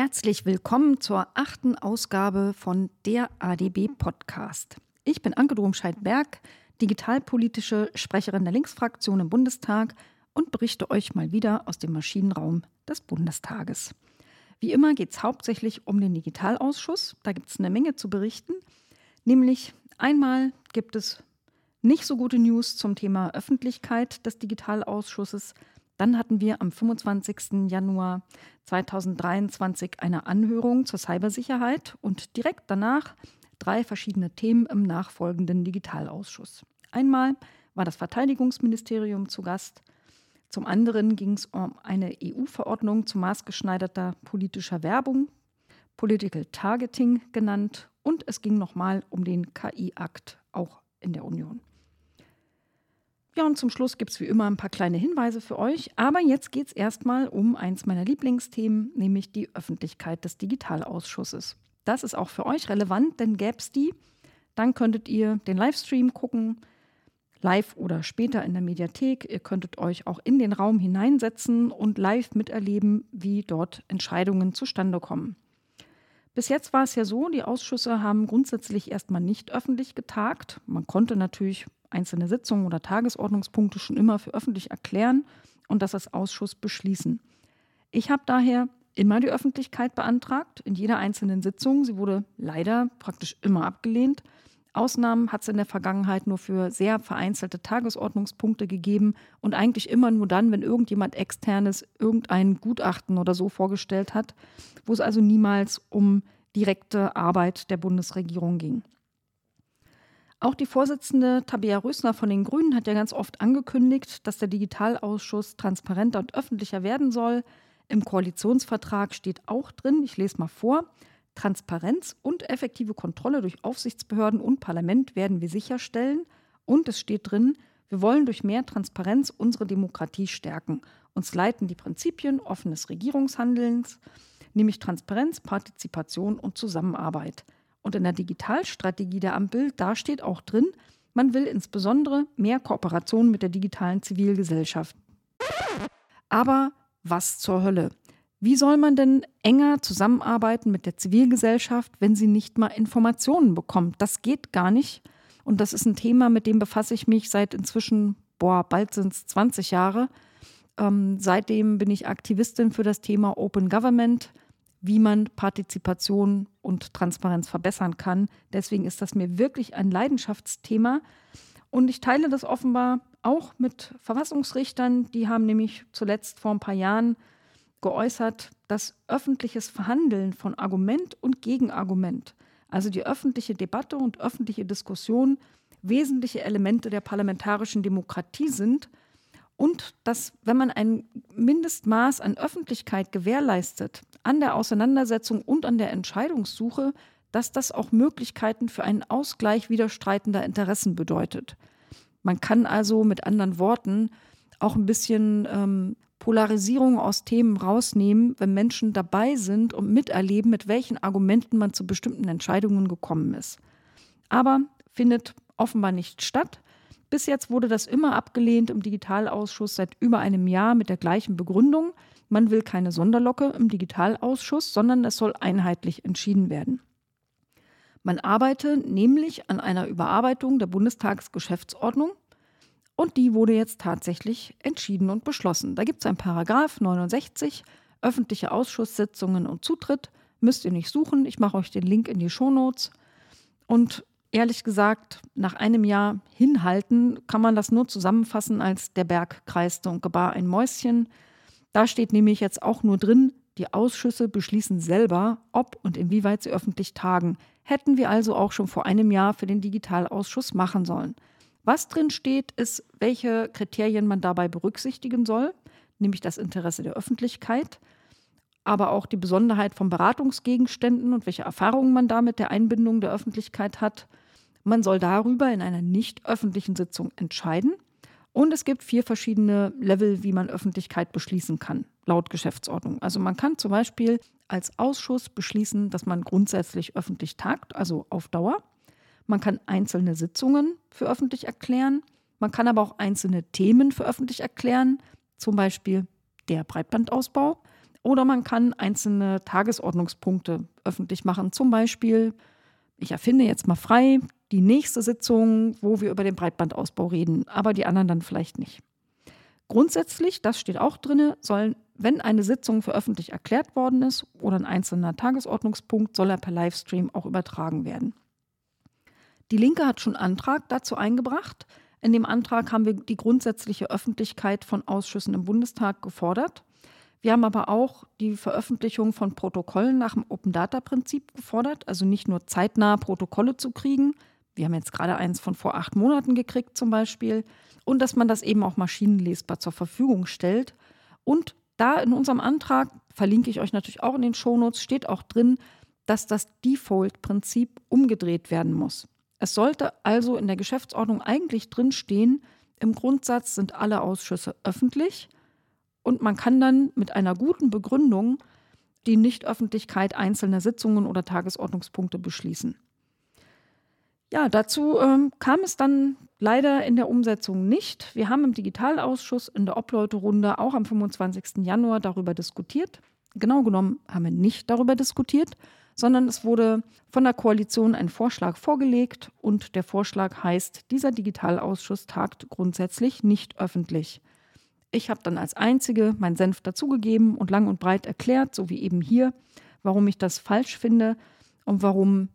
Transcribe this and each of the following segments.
Herzlich willkommen zur achten Ausgabe von der ADB Podcast. Ich bin Anke Domscheit-Berg, digitalpolitische Sprecherin der Linksfraktion im Bundestag und berichte euch mal wieder aus dem Maschinenraum des Bundestages. Wie immer geht es hauptsächlich um den Digitalausschuss. Da gibt es eine Menge zu berichten. Nämlich einmal gibt es nicht so gute News zum Thema Öffentlichkeit des Digitalausschusses. Dann hatten wir am 25. Januar 2023 eine Anhörung zur Cybersicherheit und direkt danach drei verschiedene Themen im nachfolgenden Digitalausschuss. Einmal war das Verteidigungsministerium zu Gast. Zum anderen ging es um eine EU-Verordnung zu maßgeschneiderter politischer Werbung, Political Targeting genannt, und es ging nochmal um den KI-Akt, auch in der Union. Ja, und zum Schluss gibt es wie immer ein paar kleine Hinweise für euch. Aber jetzt geht es erstmal um eins meiner Lieblingsthemen, nämlich die Öffentlichkeit des Digitalausschusses. Das ist auch für euch relevant, denn gäbe es die, dann könntet ihr den Livestream gucken, live oder später in der Mediathek. Ihr könntet euch auch in den Raum hineinsetzen und live miterleben, wie dort Entscheidungen zustande kommen. Bis jetzt war es ja so, die Ausschüsse haben grundsätzlich erstmal nicht öffentlich getagt. Man konnte natürlich einzelne Sitzungen oder Tagesordnungspunkte schon immer für öffentlich erklären und das als Ausschuss beschließen. Ich habe daher immer die Öffentlichkeit beantragt, in jeder einzelnen Sitzung. Sie wurde leider praktisch immer abgelehnt. Ausnahmen hat es in der Vergangenheit nur für sehr vereinzelte Tagesordnungspunkte gegeben und eigentlich immer nur dann, wenn irgendjemand externes irgendein Gutachten oder so vorgestellt hat, wo es also niemals um direkte Arbeit der Bundesregierung ging. Auch die Vorsitzende Tabea Rösner von den Grünen hat ja ganz oft angekündigt, dass der Digitalausschuss transparenter und öffentlicher werden soll. Im Koalitionsvertrag steht auch drin, ich lese mal vor, Transparenz und effektive Kontrolle durch Aufsichtsbehörden und Parlament werden wir sicherstellen. Und es steht drin, wir wollen durch mehr Transparenz unsere Demokratie stärken. Uns leiten die Prinzipien offenes Regierungshandelns, nämlich Transparenz, Partizipation und Zusammenarbeit. Und in der Digitalstrategie der Ampel, da steht auch drin, man will insbesondere mehr Kooperation mit der digitalen Zivilgesellschaft. Aber was zur Hölle? Wie soll man denn enger zusammenarbeiten mit der Zivilgesellschaft, wenn sie nicht mal Informationen bekommt? Das geht gar nicht. Und das ist ein Thema, mit dem befasse ich mich seit inzwischen, boah, bald sind es 20 Jahre. Ähm, seitdem bin ich Aktivistin für das Thema Open Government wie man Partizipation und Transparenz verbessern kann. Deswegen ist das mir wirklich ein Leidenschaftsthema. Und ich teile das offenbar auch mit Verfassungsrichtern. Die haben nämlich zuletzt vor ein paar Jahren geäußert, dass öffentliches Verhandeln von Argument und Gegenargument, also die öffentliche Debatte und öffentliche Diskussion, wesentliche Elemente der parlamentarischen Demokratie sind und dass, wenn man ein Mindestmaß an Öffentlichkeit gewährleistet, an der Auseinandersetzung und an der Entscheidungssuche, dass das auch Möglichkeiten für einen Ausgleich widerstreitender Interessen bedeutet. Man kann also mit anderen Worten auch ein bisschen ähm, Polarisierung aus Themen rausnehmen, wenn Menschen dabei sind und miterleben, mit welchen Argumenten man zu bestimmten Entscheidungen gekommen ist. Aber findet offenbar nicht statt. Bis jetzt wurde das immer abgelehnt im Digitalausschuss seit über einem Jahr mit der gleichen Begründung. Man will keine Sonderlocke im Digitalausschuss, sondern es soll einheitlich entschieden werden. Man arbeite nämlich an einer Überarbeitung der Bundestagsgeschäftsordnung und die wurde jetzt tatsächlich entschieden und beschlossen. Da gibt es ein Paragraph 69, öffentliche Ausschusssitzungen und Zutritt. Müsst ihr nicht suchen, ich mache euch den Link in die Shownotes. Und ehrlich gesagt, nach einem Jahr hinhalten, kann man das nur zusammenfassen als der Berg kreiste und gebar ein Mäuschen. Da steht nämlich jetzt auch nur drin, die Ausschüsse beschließen selber, ob und inwieweit sie öffentlich tagen. Hätten wir also auch schon vor einem Jahr für den Digitalausschuss machen sollen. Was drin steht, ist, welche Kriterien man dabei berücksichtigen soll, nämlich das Interesse der Öffentlichkeit, aber auch die Besonderheit von Beratungsgegenständen und welche Erfahrungen man damit der Einbindung der Öffentlichkeit hat. Man soll darüber in einer nicht öffentlichen Sitzung entscheiden. Und es gibt vier verschiedene Level, wie man Öffentlichkeit beschließen kann, laut Geschäftsordnung. Also man kann zum Beispiel als Ausschuss beschließen, dass man grundsätzlich öffentlich tagt, also auf Dauer. Man kann einzelne Sitzungen für öffentlich erklären. Man kann aber auch einzelne Themen für öffentlich erklären, zum Beispiel der Breitbandausbau Oder man kann einzelne Tagesordnungspunkte öffentlich machen. Zum Beispiel, ich erfinde jetzt mal frei die nächste Sitzung, wo wir über den Breitbandausbau reden, aber die anderen dann vielleicht nicht. Grundsätzlich, das steht auch drin, sollen, wenn eine Sitzung für öffentlich erklärt worden ist oder ein einzelner Tagesordnungspunkt, soll er per Livestream auch übertragen werden. Die Linke hat schon Antrag dazu eingebracht. In dem Antrag haben wir die grundsätzliche Öffentlichkeit von Ausschüssen im Bundestag gefordert. Wir haben aber auch die Veröffentlichung von Protokollen nach dem Open Data Prinzip gefordert, also nicht nur zeitnah Protokolle zu kriegen. Wir haben jetzt gerade eins von vor acht Monaten gekriegt zum Beispiel. Und dass man das eben auch maschinenlesbar zur Verfügung stellt. Und da in unserem Antrag, verlinke ich euch natürlich auch in den Shownotes, steht auch drin, dass das Default-Prinzip umgedreht werden muss. Es sollte also in der Geschäftsordnung eigentlich drinstehen, im Grundsatz sind alle Ausschüsse öffentlich und man kann dann mit einer guten Begründung die Nichtöffentlichkeit einzelner Sitzungen oder Tagesordnungspunkte beschließen. Ja, dazu ähm, kam es dann leider in der Umsetzung nicht. Wir haben im Digitalausschuss in der Obleuterunde auch am 25. Januar darüber diskutiert. Genau genommen haben wir nicht darüber diskutiert, sondern es wurde von der Koalition ein Vorschlag vorgelegt und der Vorschlag heißt, dieser Digitalausschuss tagt grundsätzlich nicht öffentlich. Ich habe dann als Einzige meinen Senf dazugegeben und lang und breit erklärt, so wie eben hier, warum ich das falsch finde und warum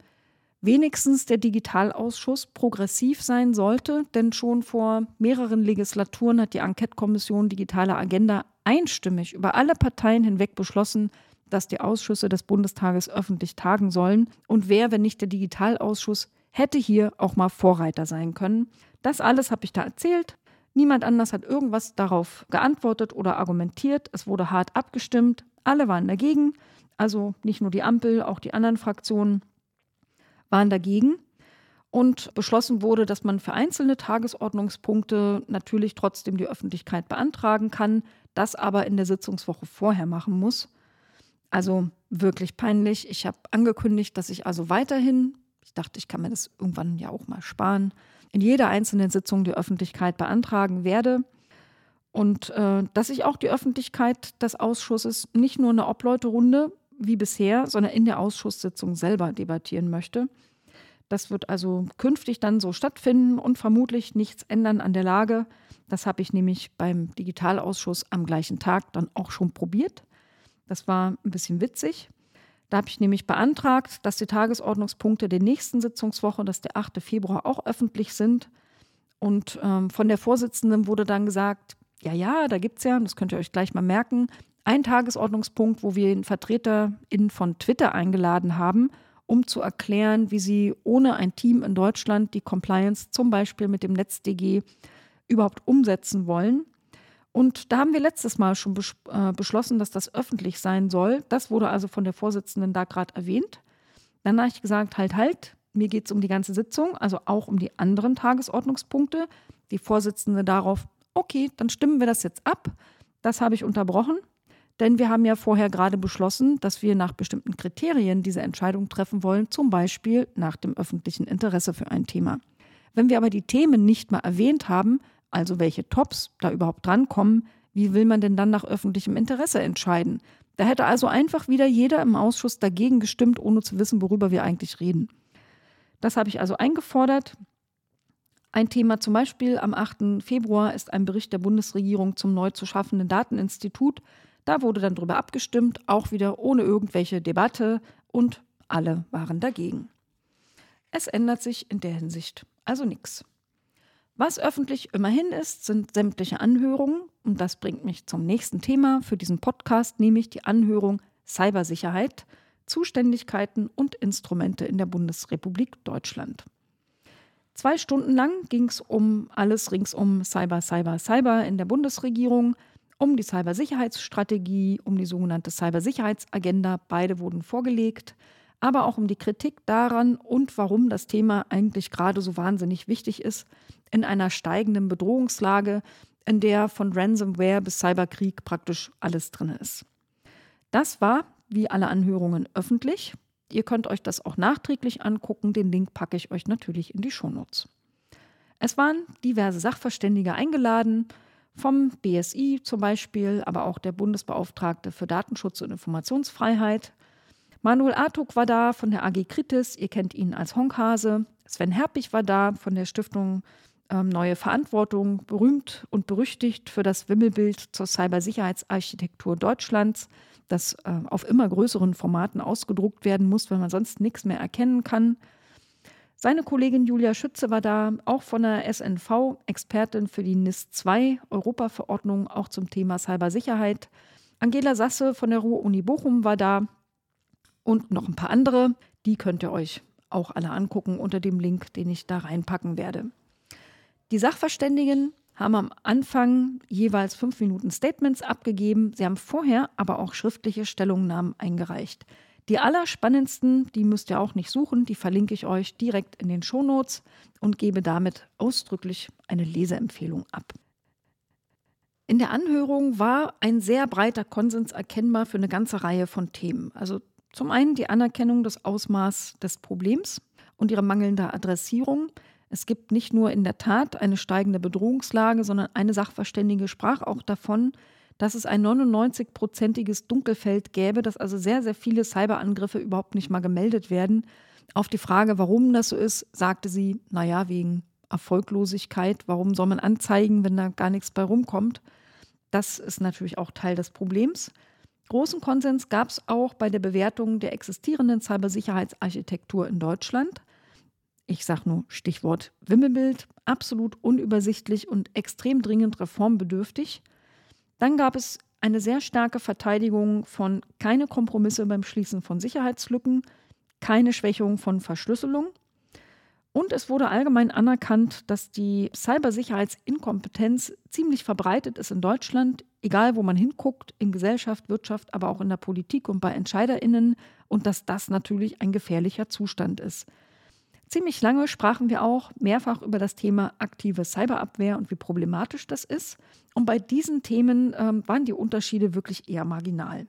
wenigstens der Digitalausschuss progressiv sein sollte, denn schon vor mehreren Legislaturen hat die Enquete-Kommission Digitale Agenda einstimmig über alle Parteien hinweg beschlossen, dass die Ausschüsse des Bundestages öffentlich tagen sollen. Und wer, wenn nicht der Digitalausschuss, hätte hier auch mal Vorreiter sein können. Das alles habe ich da erzählt. Niemand anders hat irgendwas darauf geantwortet oder argumentiert. Es wurde hart abgestimmt. Alle waren dagegen. Also nicht nur die Ampel, auch die anderen Fraktionen waren dagegen. Und beschlossen wurde, dass man für einzelne Tagesordnungspunkte natürlich trotzdem die Öffentlichkeit beantragen kann, das aber in der Sitzungswoche vorher machen muss. Also wirklich peinlich. Ich habe angekündigt, dass ich also weiterhin, ich dachte, ich kann mir das irgendwann ja auch mal sparen, in jeder einzelnen Sitzung die Öffentlichkeit beantragen werde. Und äh, dass ich auch die Öffentlichkeit des Ausschusses nicht nur in der Obleuterunde wie bisher, sondern in der Ausschusssitzung selber debattieren möchte. Das wird also künftig dann so stattfinden und vermutlich nichts ändern an der Lage. Das habe ich nämlich beim Digitalausschuss am gleichen Tag dann auch schon probiert. Das war ein bisschen witzig. Da habe ich nämlich beantragt, dass die Tagesordnungspunkte der nächsten Sitzungswoche, dass der 8. Februar, auch öffentlich sind. Und ähm, von der Vorsitzenden wurde dann gesagt, ja, ja, da gibt es ja, das könnt ihr euch gleich mal merken, einen Tagesordnungspunkt, wo wir einen VertreterInnen von Twitter eingeladen haben, um zu erklären, wie sie ohne ein Team in Deutschland die Compliance zum Beispiel mit dem NetzDG überhaupt umsetzen wollen. Und da haben wir letztes Mal schon äh, beschlossen, dass das öffentlich sein soll. Das wurde also von der Vorsitzenden da gerade erwähnt. Dann habe ich gesagt, halt, halt, mir geht es um die ganze Sitzung, also auch um die anderen Tagesordnungspunkte. Die Vorsitzende darauf, okay, dann stimmen wir das jetzt ab. Das habe ich unterbrochen, denn wir haben ja vorher gerade beschlossen, dass wir nach bestimmten Kriterien diese Entscheidung treffen wollen, zum Beispiel nach dem öffentlichen Interesse für ein Thema. Wenn wir aber die Themen nicht mal erwähnt haben, also welche Tops da überhaupt drankommen, wie will man denn dann nach öffentlichem Interesse entscheiden? Da hätte also einfach wieder jeder im Ausschuss dagegen gestimmt, ohne zu wissen, worüber wir eigentlich reden. Das habe ich also eingefordert. Ein Thema zum Beispiel am 8. Februar ist ein Bericht der Bundesregierung zum neu zu schaffenden Dateninstitut. Da wurde dann darüber abgestimmt, auch wieder ohne irgendwelche Debatte und alle waren dagegen. Es ändert sich in der Hinsicht also nichts. Was öffentlich immerhin ist, sind sämtliche Anhörungen. Und das bringt mich zum nächsten Thema für diesen Podcast, nämlich die Anhörung Cybersicherheit, Zuständigkeiten und Instrumente in der Bundesrepublik Deutschland. Zwei Stunden lang ging es um alles rings um Cyber, Cyber, Cyber in der Bundesregierung, um die Cybersicherheitsstrategie, um die sogenannte Cybersicherheitsagenda. Beide wurden vorgelegt aber auch um die Kritik daran und warum das Thema eigentlich gerade so wahnsinnig wichtig ist in einer steigenden Bedrohungslage, in der von Ransomware bis Cyberkrieg praktisch alles drin ist. Das war, wie alle Anhörungen, öffentlich. Ihr könnt euch das auch nachträglich angucken. Den Link packe ich euch natürlich in die Shownotes. Es waren diverse Sachverständige eingeladen, vom BSI zum Beispiel, aber auch der Bundesbeauftragte für Datenschutz und Informationsfreiheit. Manuel Artuk war da von der AG Kritis, ihr kennt ihn als Honkhase. Sven Herpich war da von der Stiftung ähm, Neue Verantwortung, berühmt und berüchtigt für das Wimmelbild zur Cybersicherheitsarchitektur Deutschlands, das äh, auf immer größeren Formaten ausgedruckt werden muss, weil man sonst nichts mehr erkennen kann. Seine Kollegin Julia Schütze war da, auch von der SNV, Expertin für die NIS 2 Europaverordnung, auch zum Thema Cybersicherheit. Angela Sasse von der Ruhr-Uni Bochum war da und noch ein paar andere. Die könnt ihr euch auch alle angucken unter dem Link, den ich da reinpacken werde. Die Sachverständigen haben am Anfang jeweils fünf Minuten Statements abgegeben. Sie haben vorher aber auch schriftliche Stellungnahmen eingereicht. Die allerspannendsten, die müsst ihr auch nicht suchen, die verlinke ich euch direkt in den Shownotes und gebe damit ausdrücklich eine Leseempfehlung ab. In der Anhörung war ein sehr breiter Konsens erkennbar für eine ganze Reihe von Themen. Also zum einen die Anerkennung des Ausmaßes des Problems und ihre mangelnde Adressierung. Es gibt nicht nur in der Tat eine steigende Bedrohungslage, sondern eine Sachverständige sprach auch davon, dass es ein 99-prozentiges Dunkelfeld gäbe, dass also sehr, sehr viele Cyberangriffe überhaupt nicht mal gemeldet werden. Auf die Frage, warum das so ist, sagte sie, naja, wegen Erfolglosigkeit. Warum soll man anzeigen, wenn da gar nichts bei rumkommt? Das ist natürlich auch Teil des Problems. Großen Konsens gab es auch bei der Bewertung der existierenden Cybersicherheitsarchitektur in Deutschland. Ich sage nur Stichwort Wimmelbild, absolut unübersichtlich und extrem dringend reformbedürftig. Dann gab es eine sehr starke Verteidigung von keine Kompromisse beim Schließen von Sicherheitslücken, keine Schwächung von Verschlüsselung. Und es wurde allgemein anerkannt, dass die Cybersicherheitsinkompetenz ziemlich verbreitet ist in Deutschland, egal wo man hinguckt, in Gesellschaft, Wirtschaft, aber auch in der Politik und bei Entscheiderinnen und dass das natürlich ein gefährlicher Zustand ist. Ziemlich lange sprachen wir auch mehrfach über das Thema aktive Cyberabwehr und wie problematisch das ist. Und bei diesen Themen ähm, waren die Unterschiede wirklich eher marginal.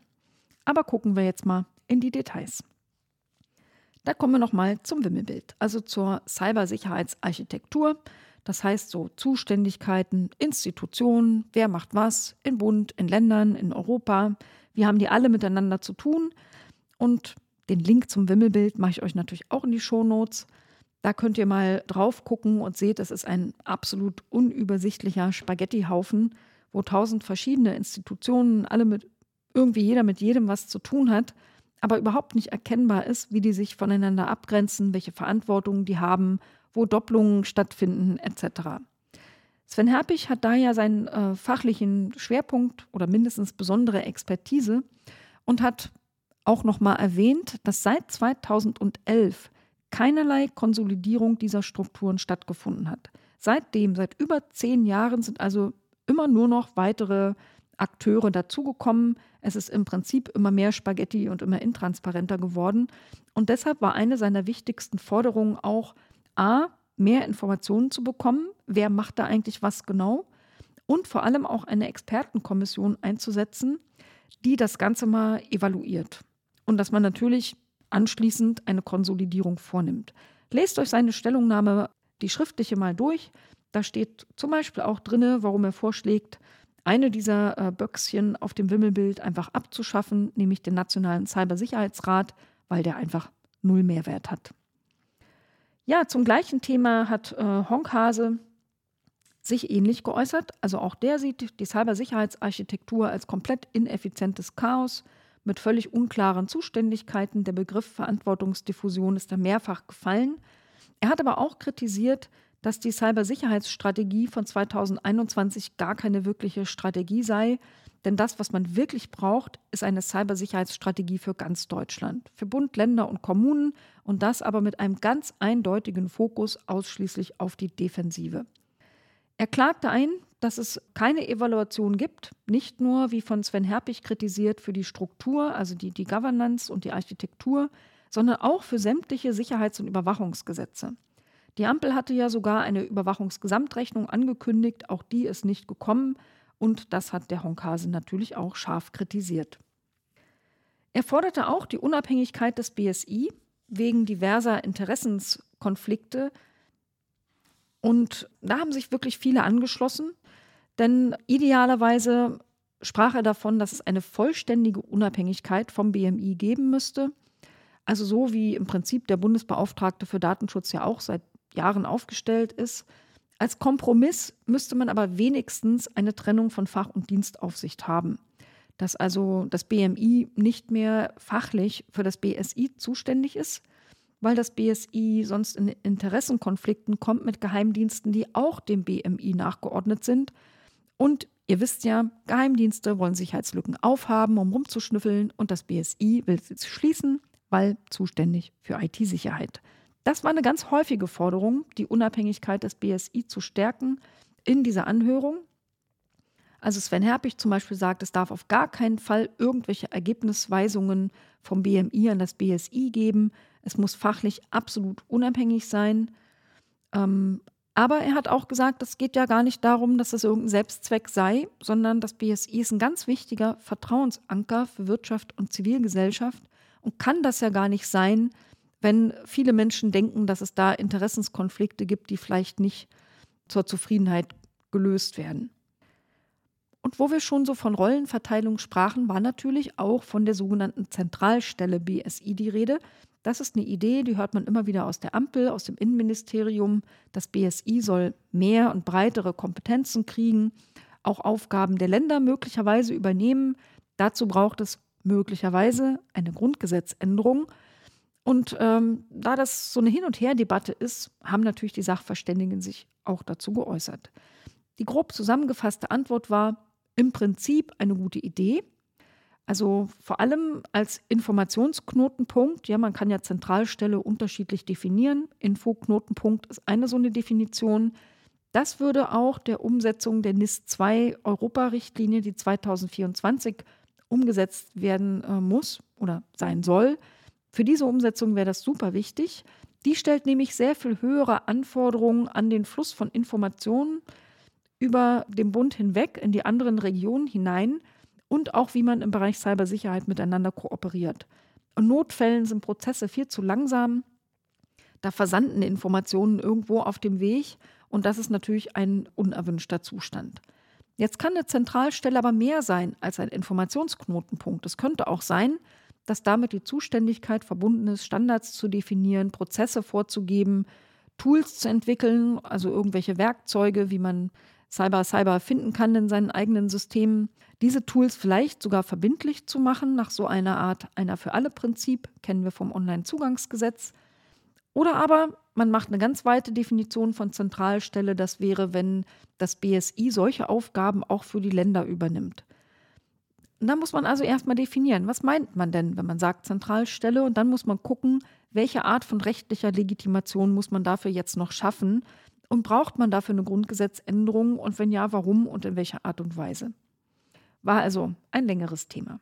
Aber gucken wir jetzt mal in die Details. Da kommen wir nochmal zum Wimmelbild, also zur Cybersicherheitsarchitektur. Das heißt so Zuständigkeiten, Institutionen, wer macht was in Bund, in Ländern, in Europa. Wie haben die alle miteinander zu tun? Und den Link zum Wimmelbild mache ich euch natürlich auch in die Shownotes. Da könnt ihr mal drauf gucken und seht, es ist ein absolut unübersichtlicher Spaghettihaufen, wo tausend verschiedene Institutionen, alle mit irgendwie jeder mit jedem was zu tun hat, aber überhaupt nicht erkennbar ist, wie die sich voneinander abgrenzen, welche Verantwortungen die haben, wo Doppelungen stattfinden, etc. Sven Herpich hat da ja seinen äh, fachlichen Schwerpunkt oder mindestens besondere Expertise und hat auch nochmal erwähnt, dass seit 2011 keinerlei Konsolidierung dieser Strukturen stattgefunden hat. Seitdem, seit über zehn Jahren, sind also immer nur noch weitere Akteure dazugekommen. Es ist im Prinzip immer mehr Spaghetti und immer intransparenter geworden. Und deshalb war eine seiner wichtigsten Forderungen auch, a, mehr Informationen zu bekommen, wer macht da eigentlich was genau, und vor allem auch eine Expertenkommission einzusetzen, die das Ganze mal evaluiert. Und dass man natürlich anschließend eine Konsolidierung vornimmt. Lest euch seine Stellungnahme, die schriftliche mal durch. Da steht zum Beispiel auch drin, warum er vorschlägt, eine dieser äh, Böckschen auf dem Wimmelbild einfach abzuschaffen, nämlich den Nationalen Cybersicherheitsrat, weil der einfach null Mehrwert hat. Ja, zum gleichen Thema hat äh, Honkhase sich ähnlich geäußert. Also auch der sieht die Cybersicherheitsarchitektur als komplett ineffizientes Chaos mit völlig unklaren Zuständigkeiten. Der Begriff Verantwortungsdiffusion ist da mehrfach gefallen. Er hat aber auch kritisiert, dass die Cybersicherheitsstrategie von 2021 gar keine wirkliche Strategie sei. Denn das, was man wirklich braucht, ist eine Cybersicherheitsstrategie für ganz Deutschland, für Bund, Länder und Kommunen und das aber mit einem ganz eindeutigen Fokus ausschließlich auf die Defensive. Er klagte ein, dass es keine Evaluation gibt, nicht nur, wie von Sven Herpich kritisiert, für die Struktur, also die, die Governance und die Architektur, sondern auch für sämtliche Sicherheits- und Überwachungsgesetze. Die Ampel hatte ja sogar eine Überwachungsgesamtrechnung angekündigt, auch die ist nicht gekommen und das hat der Honkase natürlich auch scharf kritisiert. Er forderte auch die Unabhängigkeit des BSI wegen diverser Interessenskonflikte und da haben sich wirklich viele angeschlossen. Denn idealerweise sprach er davon, dass es eine vollständige Unabhängigkeit vom BMI geben müsste. Also so wie im Prinzip der Bundesbeauftragte für Datenschutz ja auch seit Jahren aufgestellt ist. Als Kompromiss müsste man aber wenigstens eine Trennung von Fach- und Dienstaufsicht haben. Dass also das BMI nicht mehr fachlich für das BSI zuständig ist, weil das BSI sonst in Interessenkonflikten kommt mit Geheimdiensten, die auch dem BMI nachgeordnet sind. Und ihr wisst ja, Geheimdienste wollen Sicherheitslücken aufhaben, um rumzuschnüffeln und das BSI will sie schließen, weil zuständig für IT-Sicherheit. Das war eine ganz häufige Forderung, die Unabhängigkeit des BSI zu stärken in dieser Anhörung. Also Sven Herpich zum Beispiel sagt, es darf auf gar keinen Fall irgendwelche Ergebnisweisungen vom BMI an das BSI geben. Es muss fachlich absolut unabhängig sein. Ähm, aber er hat auch gesagt, es geht ja gar nicht darum, dass das irgendein Selbstzweck sei, sondern das BSI ist ein ganz wichtiger Vertrauensanker für Wirtschaft und Zivilgesellschaft und kann das ja gar nicht sein, wenn viele Menschen denken, dass es da Interessenskonflikte gibt, die vielleicht nicht zur Zufriedenheit gelöst werden. Und wo wir schon so von Rollenverteilung sprachen, war natürlich auch von der sogenannten Zentralstelle BSI die Rede, das ist eine Idee, die hört man immer wieder aus der Ampel, aus dem Innenministerium. Das BSI soll mehr und breitere Kompetenzen kriegen, auch Aufgaben der Länder möglicherweise übernehmen. Dazu braucht es möglicherweise eine Grundgesetzänderung. Und ähm, da das so eine Hin- und Her-Debatte ist, haben natürlich die Sachverständigen sich auch dazu geäußert. Die grob zusammengefasste Antwort war im Prinzip eine gute Idee. Also vor allem als Informationsknotenpunkt, ja, man kann ja Zentralstelle unterschiedlich definieren. Infoknotenpunkt ist eine so eine Definition. Das würde auch der Umsetzung der NIS 2 Europa-Richtlinie, die 2024 umgesetzt werden äh, muss oder sein soll. Für diese Umsetzung wäre das super wichtig. Die stellt nämlich sehr viel höhere Anforderungen an den Fluss von Informationen über den Bund hinweg in die anderen Regionen hinein und auch wie man im Bereich Cybersicherheit miteinander kooperiert. In Notfällen sind Prozesse viel zu langsam. Da versanden Informationen irgendwo auf dem Weg und das ist natürlich ein unerwünschter Zustand. Jetzt kann eine Zentralstelle aber mehr sein als ein Informationsknotenpunkt. Es könnte auch sein, dass damit die Zuständigkeit verbunden ist, Standards zu definieren, Prozesse vorzugeben, Tools zu entwickeln, also irgendwelche Werkzeuge, wie man Cyber Cyber finden kann in seinen eigenen Systemen, diese Tools vielleicht sogar verbindlich zu machen, nach so einer Art einer für alle Prinzip, kennen wir vom Onlinezugangsgesetz. Oder aber man macht eine ganz weite Definition von Zentralstelle, das wäre, wenn das BSI solche Aufgaben auch für die Länder übernimmt. Und dann muss man also erstmal definieren, was meint man denn, wenn man sagt Zentralstelle? Und dann muss man gucken, welche Art von rechtlicher Legitimation muss man dafür jetzt noch schaffen, und braucht man dafür eine Grundgesetzänderung und wenn ja, warum und in welcher Art und Weise? War also ein längeres Thema.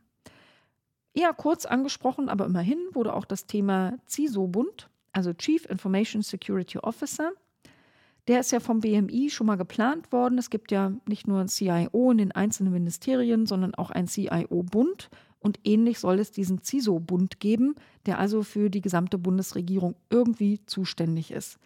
Eher kurz angesprochen, aber immerhin wurde auch das Thema CISO-Bund, also Chief Information Security Officer. Der ist ja vom BMI schon mal geplant worden. Es gibt ja nicht nur ein CIO in den einzelnen Ministerien, sondern auch ein CIO-Bund. Und ähnlich soll es diesen CISO-Bund geben, der also für die gesamte Bundesregierung irgendwie zuständig ist.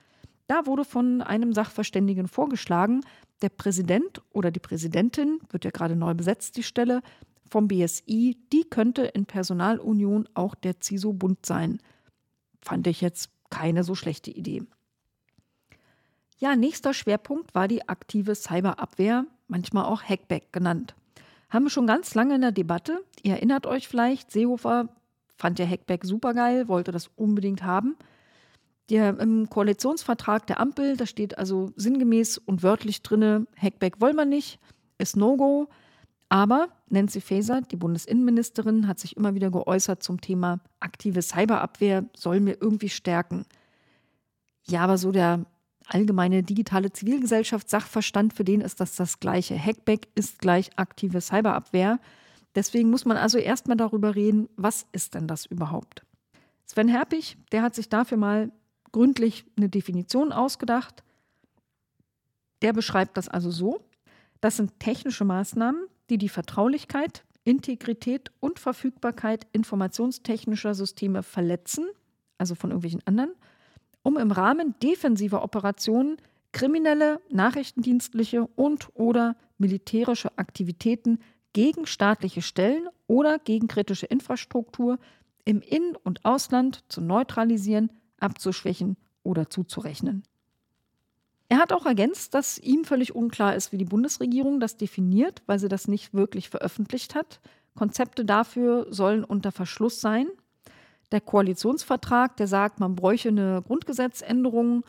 Da wurde von einem Sachverständigen vorgeschlagen, der Präsident oder die Präsidentin, wird ja gerade neu besetzt, die Stelle vom BSI, die könnte in Personalunion auch der CISO-Bund sein. Fand ich jetzt keine so schlechte Idee. Ja, nächster Schwerpunkt war die aktive Cyberabwehr, manchmal auch Hackback genannt. Haben wir schon ganz lange in der Debatte. Ihr erinnert euch vielleicht, Seehofer fand ja Hackback supergeil, wollte das unbedingt haben. Der, Im Koalitionsvertrag der Ampel, da steht also sinngemäß und wörtlich drinne, Hackback wollen wir nicht, ist No-Go. Aber Nancy Faeser, die Bundesinnenministerin, hat sich immer wieder geäußert zum Thema aktive Cyberabwehr soll mir irgendwie stärken. Ja, aber so der allgemeine digitale Zivilgesellschaftssachverstand, für den ist das das gleiche. Hackback ist gleich aktive Cyberabwehr. Deswegen muss man also erstmal darüber reden, was ist denn das überhaupt? Sven Herpich, der hat sich dafür mal gründlich eine Definition ausgedacht. Der beschreibt das also so. Das sind technische Maßnahmen, die die Vertraulichkeit, Integrität und Verfügbarkeit informationstechnischer Systeme verletzen, also von irgendwelchen anderen, um im Rahmen defensiver Operationen kriminelle, nachrichtendienstliche und oder militärische Aktivitäten gegen staatliche Stellen oder gegen kritische Infrastruktur im In- und Ausland zu neutralisieren, abzuschwächen oder zuzurechnen. Er hat auch ergänzt, dass ihm völlig unklar ist, wie die Bundesregierung das definiert, weil sie das nicht wirklich veröffentlicht hat. Konzepte dafür sollen unter Verschluss sein. Der Koalitionsvertrag, der sagt, man bräuche eine Grundgesetzänderung.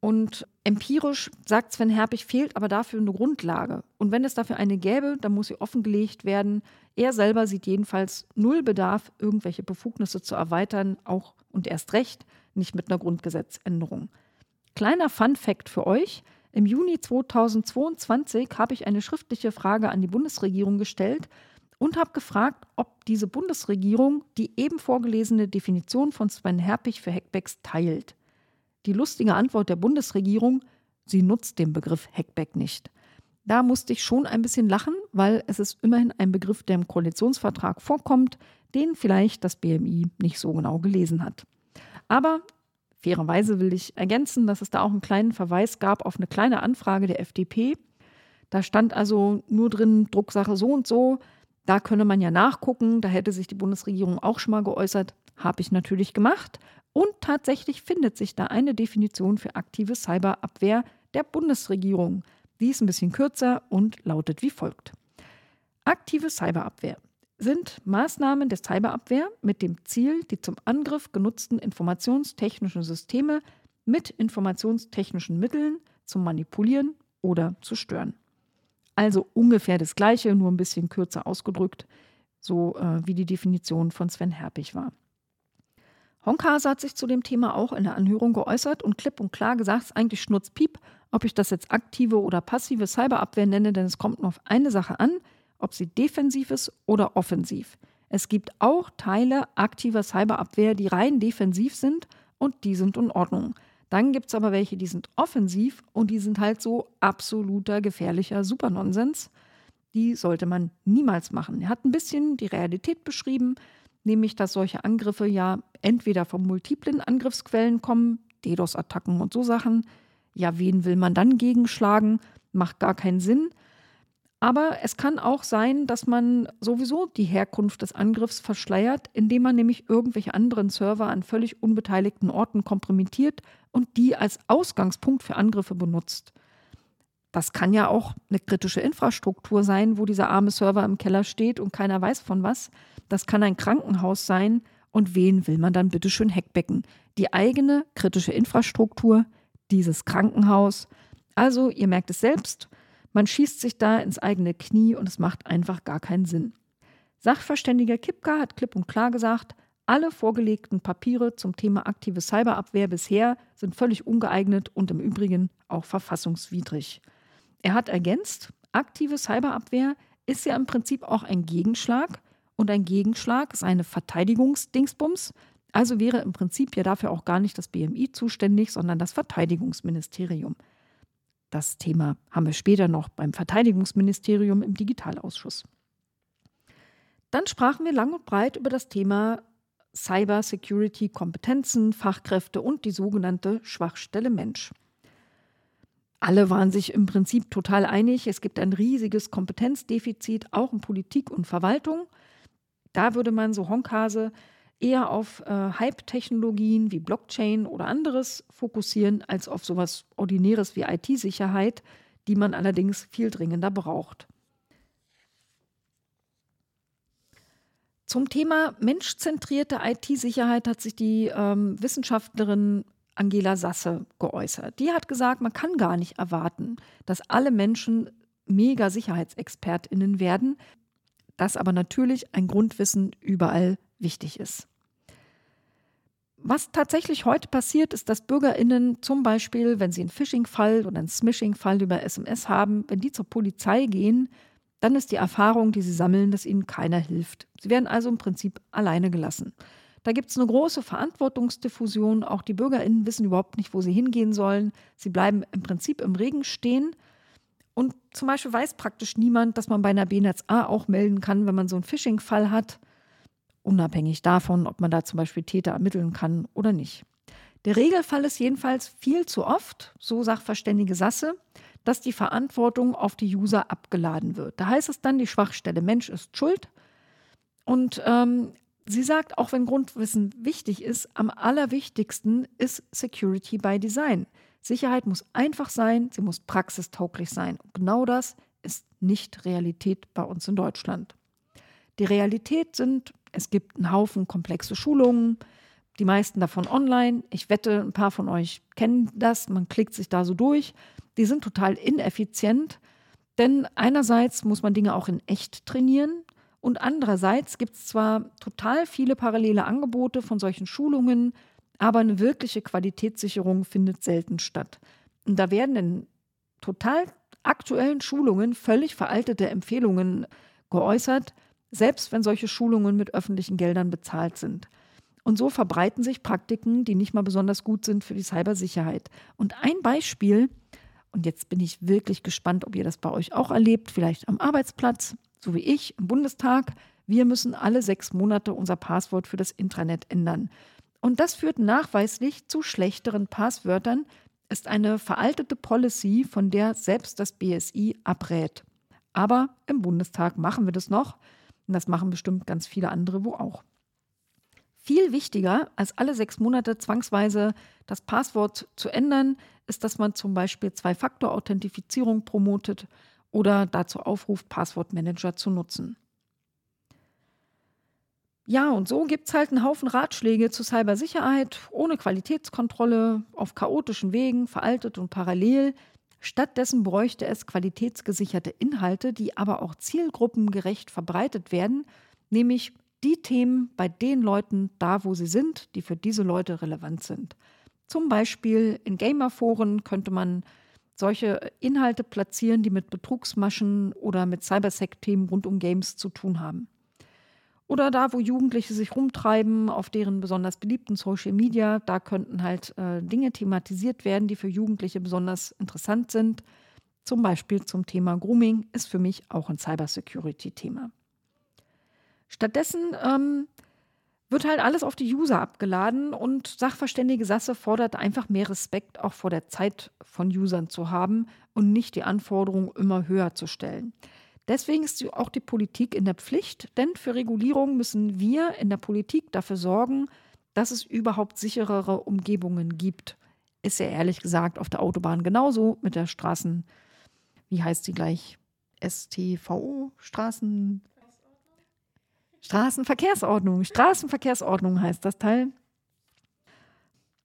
Und empirisch sagt Sven Herpich, fehlt aber dafür eine Grundlage. Und wenn es dafür eine gäbe, dann muss sie offengelegt werden. Er selber sieht jedenfalls null Bedarf, irgendwelche Befugnisse zu erweitern, auch und erst recht nicht mit einer Grundgesetzänderung. Kleiner Fun fact für euch. Im Juni 2022 habe ich eine schriftliche Frage an die Bundesregierung gestellt und habe gefragt, ob diese Bundesregierung die eben vorgelesene Definition von Sven Herpich für Hackbacks teilt. Die lustige Antwort der Bundesregierung, sie nutzt den Begriff Hackback nicht. Da musste ich schon ein bisschen lachen, weil es ist immerhin ein Begriff, der im Koalitionsvertrag vorkommt, den vielleicht das BMI nicht so genau gelesen hat. Aber fairerweise will ich ergänzen, dass es da auch einen kleinen Verweis gab auf eine kleine Anfrage der FDP. Da stand also nur drin Drucksache so und so. Da könne man ja nachgucken. Da hätte sich die Bundesregierung auch schon mal geäußert. Habe ich natürlich gemacht. Und tatsächlich findet sich da eine Definition für aktive Cyberabwehr der Bundesregierung. Die ist ein bisschen kürzer und lautet wie folgt. Aktive Cyberabwehr sind Maßnahmen der Cyberabwehr mit dem Ziel, die zum Angriff genutzten informationstechnischen Systeme mit informationstechnischen Mitteln zu manipulieren oder zu stören. Also ungefähr das gleiche, nur ein bisschen kürzer ausgedrückt, so äh, wie die Definition von Sven Herpich war. Honkhase hat sich zu dem Thema auch in der Anhörung geäußert und klipp und klar gesagt, es ist eigentlich Schnurzpiep, ob ich das jetzt aktive oder passive Cyberabwehr nenne, denn es kommt nur auf eine Sache an, ob sie defensiv ist oder offensiv. Es gibt auch Teile aktiver Cyberabwehr, die rein defensiv sind und die sind in Ordnung. Dann gibt es aber welche, die sind offensiv und die sind halt so absoluter gefährlicher Supernonsens. Die sollte man niemals machen. Er hat ein bisschen die Realität beschrieben, nämlich dass solche Angriffe ja entweder von multiplen Angriffsquellen kommen, DDoS-Attacken und so Sachen. Ja, wen will man dann gegenschlagen? Macht gar keinen Sinn. Aber es kann auch sein, dass man sowieso die Herkunft des Angriffs verschleiert, indem man nämlich irgendwelche anderen Server an völlig unbeteiligten Orten kompromittiert und die als Ausgangspunkt für Angriffe benutzt. Das kann ja auch eine kritische Infrastruktur sein, wo dieser arme Server im Keller steht und keiner weiß von was. Das kann ein Krankenhaus sein. Und wen will man dann bitte schön hackbecken? Die eigene kritische Infrastruktur, dieses Krankenhaus. Also, ihr merkt es selbst, man schießt sich da ins eigene Knie und es macht einfach gar keinen Sinn. Sachverständiger Kipka hat klipp und klar gesagt, alle vorgelegten Papiere zum Thema aktive Cyberabwehr bisher sind völlig ungeeignet und im Übrigen auch verfassungswidrig. Er hat ergänzt, aktive Cyberabwehr ist ja im Prinzip auch ein Gegenschlag und ein Gegenschlag ist eine Verteidigungsdingsbums. Also wäre im Prinzip ja dafür auch gar nicht das BMI zuständig, sondern das Verteidigungsministerium. Das Thema haben wir später noch beim Verteidigungsministerium im Digitalausschuss. Dann sprachen wir lang und breit über das Thema Cyber Security Kompetenzen, Fachkräfte und die sogenannte Schwachstelle Mensch. Alle waren sich im Prinzip total einig, es gibt ein riesiges Kompetenzdefizit, auch in Politik und Verwaltung. Da würde man so Honkhase eher auf äh, Hype-Technologien wie Blockchain oder anderes fokussieren, als auf sowas Ordinäres wie IT-Sicherheit, die man allerdings viel dringender braucht. Zum Thema menschzentrierte IT-Sicherheit hat sich die ähm, Wissenschaftlerin Angela Sasse geäußert. Die hat gesagt, man kann gar nicht erwarten, dass alle Menschen mega Sicherheitsexpertinnen werden, dass aber natürlich ein Grundwissen überall wichtig ist. Was tatsächlich heute passiert, ist, dass BürgerInnen zum Beispiel, wenn sie einen Phishing-Fall oder einen Smishing-Fall über SMS haben, wenn die zur Polizei gehen, dann ist die Erfahrung, die sie sammeln, dass ihnen keiner hilft. Sie werden also im Prinzip alleine gelassen. Da gibt es eine große Verantwortungsdiffusion. Auch die BürgerInnen wissen überhaupt nicht, wo sie hingehen sollen. Sie bleiben im Prinzip im Regen stehen. Und zum Beispiel weiß praktisch niemand, dass man bei einer BNetzA auch melden kann, wenn man so einen Phishing-Fall hat unabhängig davon, ob man da zum Beispiel Täter ermitteln kann oder nicht. Der Regelfall ist jedenfalls viel zu oft, so Sachverständige Sasse, dass die Verantwortung auf die User abgeladen wird. Da heißt es dann, die Schwachstelle Mensch ist schuld. Und ähm, sie sagt, auch wenn Grundwissen wichtig ist, am allerwichtigsten ist Security by Design. Sicherheit muss einfach sein, sie muss praxistauglich sein. Und genau das ist nicht Realität bei uns in Deutschland. Die Realität sind, es gibt einen Haufen komplexe Schulungen, die meisten davon online. Ich wette, ein paar von euch kennen das, man klickt sich da so durch die sind total ineffizient, denn einerseits muss man Dinge auch in echt trainieren und andererseits gibt es zwar total viele parallele Angebote von solchen Schulungen, aber eine wirkliche Qualitätssicherung findet selten statt. Und da werden in total aktuellen Schulungen völlig veraltete Empfehlungen geäußert, selbst wenn solche Schulungen mit öffentlichen Geldern bezahlt sind. Und so verbreiten sich Praktiken, die nicht mal besonders gut sind für die Cybersicherheit. Und ein Beispiel und jetzt bin ich wirklich gespannt, ob ihr das bei euch auch erlebt, vielleicht am Arbeitsplatz, so wie ich im Bundestag. Wir müssen alle sechs Monate unser Passwort für das Intranet ändern. Und das führt nachweislich zu schlechteren Passwörtern, ist eine veraltete Policy, von der selbst das BSI abrät. Aber im Bundestag machen wir das noch. Und das machen bestimmt ganz viele andere wo auch. Viel wichtiger als alle sechs Monate zwangsweise das Passwort zu ändern, ist, dass man zum Beispiel Zwei-Faktor-Authentifizierung promotet oder dazu aufruft, Passwortmanager zu nutzen. Ja, und so gibt es halt einen Haufen Ratschläge zur Cybersicherheit ohne Qualitätskontrolle, auf chaotischen Wegen, veraltet und parallel. Stattdessen bräuchte es qualitätsgesicherte Inhalte, die aber auch zielgruppengerecht verbreitet werden, nämlich die Themen bei den Leuten da, wo sie sind, die für diese Leute relevant sind. Zum Beispiel in Gamerforen könnte man solche Inhalte platzieren, die mit Betrugsmaschen oder mit Cybersec-Themen rund um Games zu tun haben. Oder da, wo Jugendliche sich rumtreiben, auf deren besonders beliebten Social Media, da könnten halt äh, Dinge thematisiert werden, die für Jugendliche besonders interessant sind. Zum Beispiel zum Thema Grooming ist für mich auch ein Cybersecurity-Thema. Stattdessen ähm, wird halt alles auf die User abgeladen und Sachverständige Sasse fordert einfach mehr Respekt auch vor der Zeit von Usern zu haben und nicht die Anforderungen immer höher zu stellen. Deswegen ist auch die Politik in der Pflicht, denn für Regulierung müssen wir in der Politik dafür sorgen, dass es überhaupt sicherere Umgebungen gibt. Ist ja ehrlich gesagt auf der Autobahn genauso mit der Straßen, wie heißt sie gleich? STVO, Straßen, Straßenverkehrsordnung. Straßenverkehrsordnung heißt das Teil.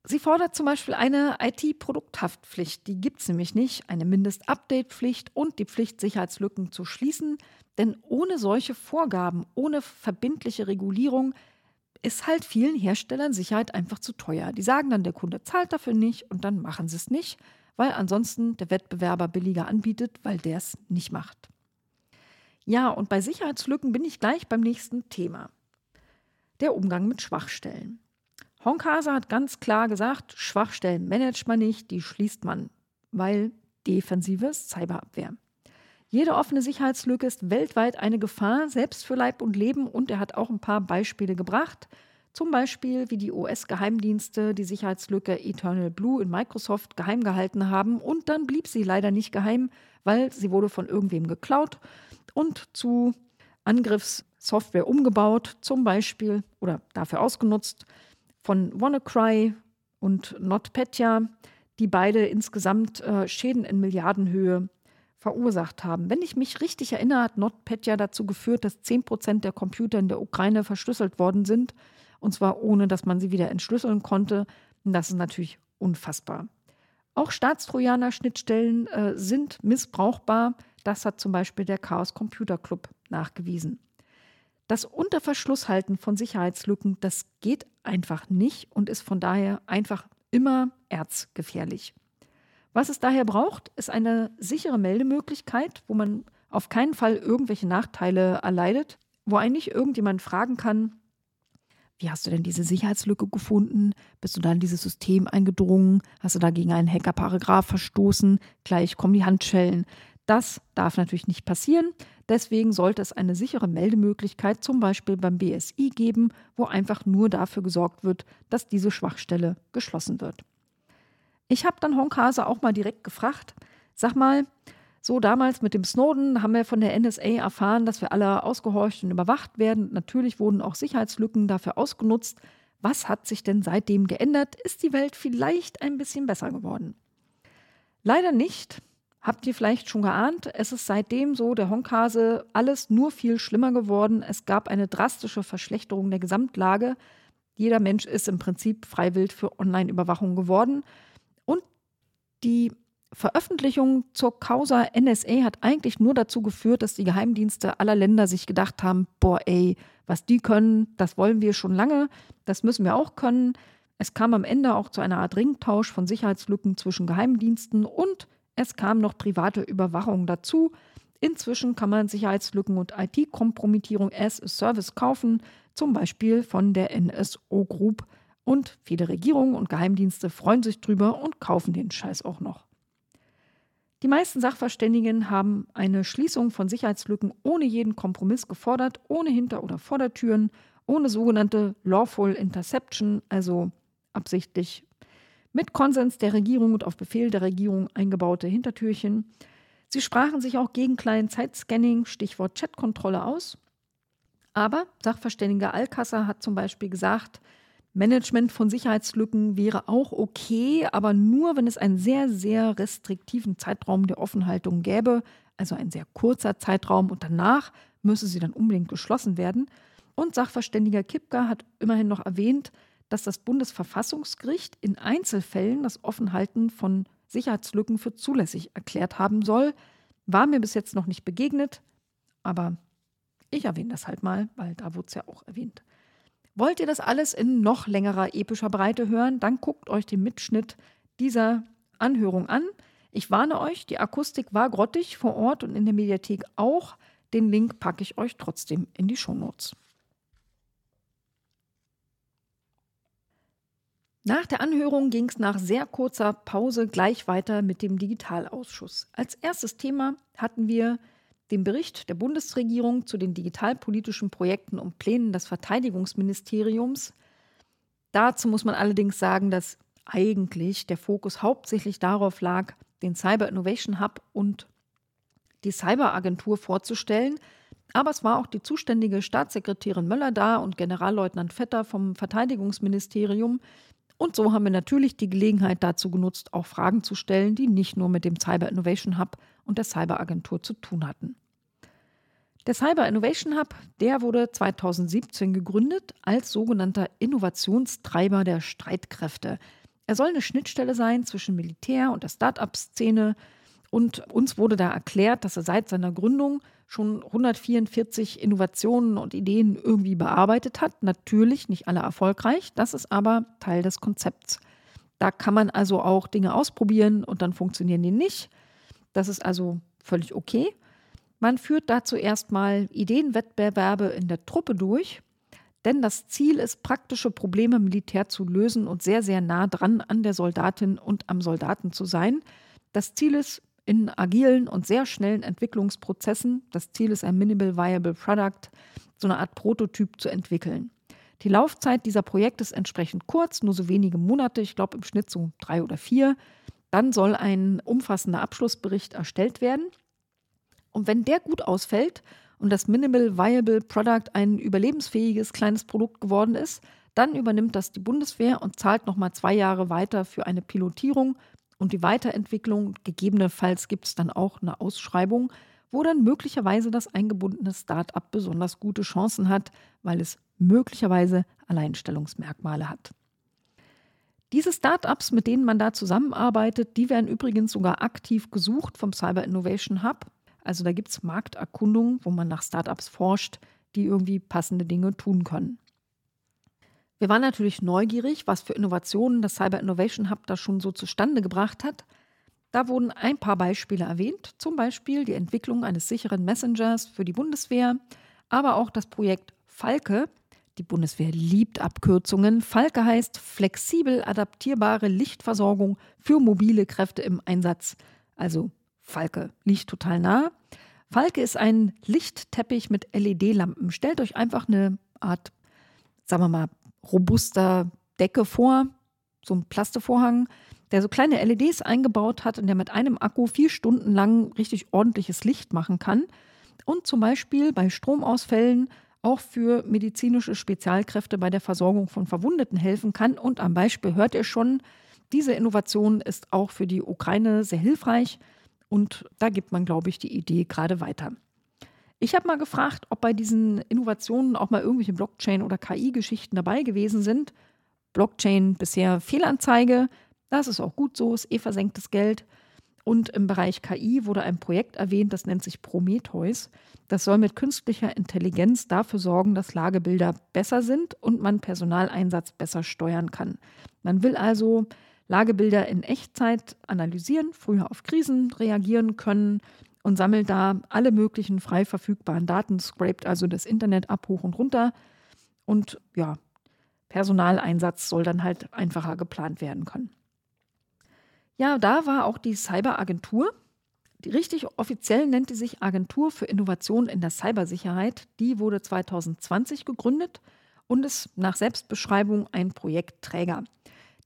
Sie fordert zum Beispiel eine IT-Produkthaftpflicht. Die gibt es nämlich nicht. Eine Mindest-Update-Pflicht und die Pflicht, Sicherheitslücken zu schließen. Denn ohne solche Vorgaben, ohne verbindliche Regulierung, ist halt vielen Herstellern Sicherheit einfach zu teuer. Die sagen dann, der Kunde zahlt dafür nicht und dann machen sie es nicht, weil ansonsten der Wettbewerber billiger anbietet, weil der es nicht macht. Ja, und bei Sicherheitslücken bin ich gleich beim nächsten Thema. Der Umgang mit Schwachstellen. Honkase hat ganz klar gesagt, Schwachstellen managt man nicht, die schließt man, weil defensives Cyberabwehr. Jede offene Sicherheitslücke ist weltweit eine Gefahr, selbst für Leib und Leben, und er hat auch ein paar Beispiele gebracht. Zum Beispiel, wie die US-Geheimdienste die Sicherheitslücke Eternal Blue in Microsoft geheim gehalten haben und dann blieb sie leider nicht geheim, weil sie wurde von irgendwem geklaut und zu Angriffssoftware umgebaut, zum Beispiel oder dafür ausgenutzt von WannaCry und NotPetya, die beide insgesamt äh, Schäden in Milliardenhöhe verursacht haben. Wenn ich mich richtig erinnere, hat NotPetya dazu geführt, dass 10 Prozent der Computer in der Ukraine verschlüsselt worden sind, und zwar ohne, dass man sie wieder entschlüsseln konnte. Und das ist natürlich unfassbar. Auch Staatstrojaner-Schnittstellen äh, sind missbrauchbar. Das hat zum Beispiel der Chaos Computer Club nachgewiesen. Das Unterverschlusshalten von Sicherheitslücken, das geht einfach nicht und ist von daher einfach immer erzgefährlich. Was es daher braucht, ist eine sichere Meldemöglichkeit, wo man auf keinen Fall irgendwelche Nachteile erleidet, wo eigentlich irgendjemand fragen kann, wie hast du denn diese Sicherheitslücke gefunden? Bist du da in dieses System eingedrungen? Hast du da gegen einen Hackerparagraf verstoßen? Gleich kommen die Handschellen. Das darf natürlich nicht passieren. Deswegen sollte es eine sichere Meldemöglichkeit zum Beispiel beim BSI geben, wo einfach nur dafür gesorgt wird, dass diese Schwachstelle geschlossen wird. Ich habe dann Honkase auch mal direkt gefragt, Sag mal, so damals mit dem Snowden haben wir von der NSA erfahren, dass wir alle ausgehorcht und überwacht werden. Natürlich wurden auch Sicherheitslücken dafür ausgenutzt. Was hat sich denn seitdem geändert? Ist die Welt vielleicht ein bisschen besser geworden? Leider nicht. Habt ihr vielleicht schon geahnt, es ist seitdem so, der Honkhase, alles nur viel schlimmer geworden. Es gab eine drastische Verschlechterung der Gesamtlage. Jeder Mensch ist im Prinzip freiwillig für Online-Überwachung geworden. Und die Veröffentlichung zur Causa NSA hat eigentlich nur dazu geführt, dass die Geheimdienste aller Länder sich gedacht haben, boah ey, was die können, das wollen wir schon lange, das müssen wir auch können. Es kam am Ende auch zu einer Art Ringtausch von Sicherheitslücken zwischen Geheimdiensten und es kam noch private Überwachung dazu. Inzwischen kann man Sicherheitslücken und IT-Kompromittierung as a Service kaufen, zum Beispiel von der NSO Group. Und viele Regierungen und Geheimdienste freuen sich drüber und kaufen den Scheiß auch noch. Die meisten Sachverständigen haben eine Schließung von Sicherheitslücken ohne jeden Kompromiss gefordert, ohne Hinter- oder Vordertüren, ohne sogenannte Lawful Interception, also absichtlich mit Konsens der Regierung und auf Befehl der Regierung eingebaute Hintertürchen. Sie sprachen sich auch gegen Client-Side-Scanning, Stichwort Chatkontrolle aus. Aber Sachverständiger Alcasser hat zum Beispiel gesagt, Management von Sicherheitslücken wäre auch okay, aber nur, wenn es einen sehr, sehr restriktiven Zeitraum der Offenhaltung gäbe, also ein sehr kurzer Zeitraum und danach müsse sie dann unbedingt geschlossen werden. Und Sachverständiger Kipka hat immerhin noch erwähnt, dass das Bundesverfassungsgericht in Einzelfällen das Offenhalten von Sicherheitslücken für zulässig erklärt haben soll. War mir bis jetzt noch nicht begegnet, aber ich erwähne das halt mal, weil da wurde es ja auch erwähnt. Wollt ihr das alles in noch längerer epischer Breite hören, dann guckt euch den Mitschnitt dieser Anhörung an. Ich warne euch, die Akustik war grottig vor Ort und in der Mediathek auch. Den Link packe ich euch trotzdem in die Shownotes. Nach der Anhörung ging es nach sehr kurzer Pause gleich weiter mit dem Digitalausschuss. Als erstes Thema hatten wir den Bericht der Bundesregierung zu den digitalpolitischen Projekten und Plänen des Verteidigungsministeriums. Dazu muss man allerdings sagen, dass eigentlich der Fokus hauptsächlich darauf lag, den Cyber Innovation Hub und die Cyberagentur vorzustellen. Aber es war auch die zuständige Staatssekretärin Möller da und Generalleutnant Vetter vom Verteidigungsministerium, und so haben wir natürlich die Gelegenheit dazu genutzt, auch Fragen zu stellen, die nicht nur mit dem Cyber Innovation Hub und der Cyberagentur zu tun hatten. Der Cyber Innovation Hub, der wurde 2017 gegründet als sogenannter Innovationstreiber der Streitkräfte. Er soll eine Schnittstelle sein zwischen Militär und der Start-up-Szene. Und uns wurde da erklärt, dass er seit seiner Gründung schon 144 Innovationen und Ideen irgendwie bearbeitet hat. Natürlich nicht alle erfolgreich, das ist aber Teil des Konzepts. Da kann man also auch Dinge ausprobieren und dann funktionieren die nicht. Das ist also völlig okay. Man führt dazu erstmal Ideenwettbewerbe in der Truppe durch, denn das Ziel ist, praktische Probleme militär zu lösen und sehr, sehr nah dran an der Soldatin und am Soldaten zu sein. Das Ziel ist, in agilen und sehr schnellen Entwicklungsprozessen, das Ziel ist ein Minimal Viable Product, so eine Art Prototyp zu entwickeln. Die Laufzeit dieser Projekte ist entsprechend kurz, nur so wenige Monate, ich glaube im Schnitt so drei oder vier. Dann soll ein umfassender Abschlussbericht erstellt werden. Und wenn der gut ausfällt und das Minimal Viable Product ein überlebensfähiges kleines Produkt geworden ist, dann übernimmt das die Bundeswehr und zahlt nochmal zwei Jahre weiter für eine Pilotierung und die Weiterentwicklung. Gegebenenfalls gibt es dann auch eine Ausschreibung, wo dann möglicherweise das eingebundene Start-up besonders gute Chancen hat, weil es möglicherweise Alleinstellungsmerkmale hat. Diese Start-ups, mit denen man da zusammenarbeitet, die werden übrigens sogar aktiv gesucht vom Cyber Innovation Hub. Also da gibt es Markterkundungen, wo man nach Start-ups forscht, die irgendwie passende Dinge tun können. Wir waren natürlich neugierig, was für Innovationen das Cyber Innovation Hub da schon so zustande gebracht hat. Da wurden ein paar Beispiele erwähnt, zum Beispiel die Entwicklung eines sicheren Messengers für die Bundeswehr, aber auch das Projekt Falke. Die Bundeswehr liebt Abkürzungen. Falke heißt flexibel adaptierbare Lichtversorgung für mobile Kräfte im Einsatz. Also Falke liegt total nah. Falke ist ein Lichtteppich mit LED-Lampen. Stellt euch einfach eine Art, sagen wir mal, robuster Decke vor, so ein Plastevorhang. der so kleine LEDs eingebaut hat und der mit einem Akku vier Stunden lang richtig ordentliches Licht machen kann und zum Beispiel bei Stromausfällen auch für medizinische Spezialkräfte bei der Versorgung von Verwundeten helfen kann. Und am Beispiel hört ihr schon, diese Innovation ist auch für die Ukraine sehr hilfreich und da gibt man, glaube ich, die Idee gerade weiter. Ich habe mal gefragt, ob bei diesen Innovationen auch mal irgendwelche Blockchain- oder KI-Geschichten dabei gewesen sind. Blockchain bisher Fehlanzeige, das ist auch gut so, ist eh versenktes Geld. Und im Bereich KI wurde ein Projekt erwähnt, das nennt sich Prometheus. Das soll mit künstlicher Intelligenz dafür sorgen, dass Lagebilder besser sind und man Personaleinsatz besser steuern kann. Man will also Lagebilder in Echtzeit analysieren, früher auf Krisen reagieren können und sammelt da alle möglichen frei verfügbaren Daten, scrapt also das Internet ab, hoch und runter. Und ja, Personaleinsatz soll dann halt einfacher geplant werden können. Ja, da war auch die Cyberagentur. Die richtig offiziell nennt die sich Agentur für Innovation in der Cybersicherheit. Die wurde 2020 gegründet und ist nach Selbstbeschreibung ein Projektträger.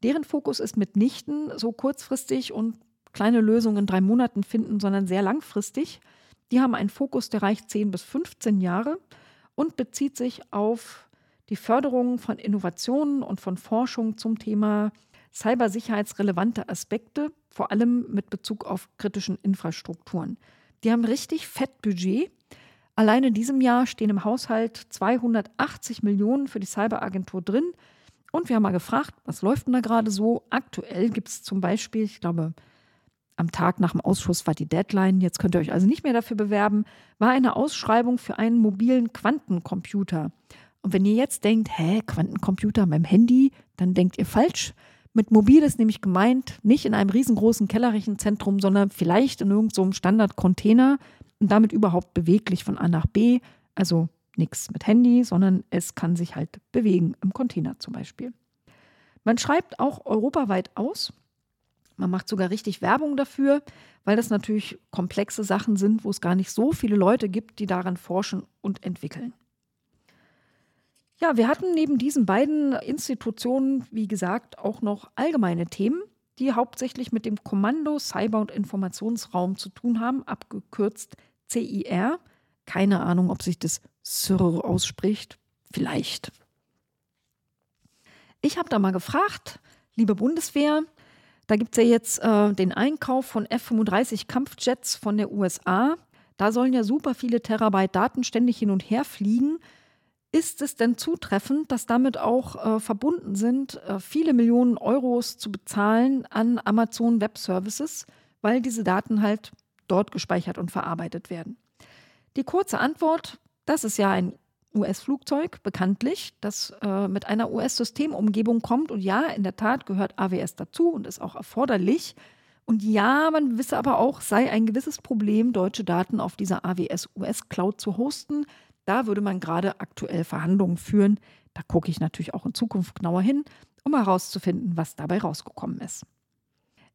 Deren Fokus ist mitnichten so kurzfristig und kleine Lösungen in drei Monaten finden, sondern sehr langfristig. Die haben einen Fokus, der reicht 10 bis 15 Jahre und bezieht sich auf die Förderung von Innovationen und von Forschung zum Thema cybersicherheitsrelevante Aspekte, vor allem mit Bezug auf kritischen Infrastrukturen. Die haben richtig fett Budget. Allein in diesem Jahr stehen im Haushalt 280 Millionen für die Cyberagentur drin. Und wir haben mal gefragt, was läuft denn da gerade so? Aktuell gibt es zum Beispiel, ich glaube, am Tag nach dem Ausschuss war die Deadline, jetzt könnt ihr euch also nicht mehr dafür bewerben, war eine Ausschreibung für einen mobilen Quantencomputer. Und wenn ihr jetzt denkt, hä, Quantencomputer meinem Handy, dann denkt ihr falsch. Mit mobil ist nämlich gemeint, nicht in einem riesengroßen Kellerrechenzentrum, sondern vielleicht in irgendeinem so Standard-Container und damit überhaupt beweglich von A nach B. Also nichts mit Handy, sondern es kann sich halt bewegen, im Container zum Beispiel. Man schreibt auch europaweit aus. Man macht sogar richtig Werbung dafür, weil das natürlich komplexe Sachen sind, wo es gar nicht so viele Leute gibt, die daran forschen und entwickeln. Ja, wir hatten neben diesen beiden Institutionen, wie gesagt, auch noch allgemeine Themen, die hauptsächlich mit dem Kommando Cyber- und Informationsraum zu tun haben, abgekürzt CIR. Keine Ahnung, ob sich das SIR ausspricht. Vielleicht. Ich habe da mal gefragt, liebe Bundeswehr, da gibt es ja jetzt äh, den Einkauf von F-35 Kampfjets von der USA. Da sollen ja super viele Terabyte Daten ständig hin und her fliegen. Ist es denn zutreffend, dass damit auch äh, verbunden sind, äh, viele Millionen Euros zu bezahlen an Amazon Web Services, weil diese Daten halt dort gespeichert und verarbeitet werden? Die kurze Antwort, das ist ja ein US-Flugzeug, bekanntlich, das äh, mit einer US-Systemumgebung kommt. Und ja, in der Tat gehört AWS dazu und ist auch erforderlich. Und ja, man wisse aber auch, sei ein gewisses Problem, deutsche Daten auf dieser AWS-US-Cloud zu hosten. Da würde man gerade aktuell Verhandlungen führen. Da gucke ich natürlich auch in Zukunft genauer hin, um herauszufinden, was dabei rausgekommen ist.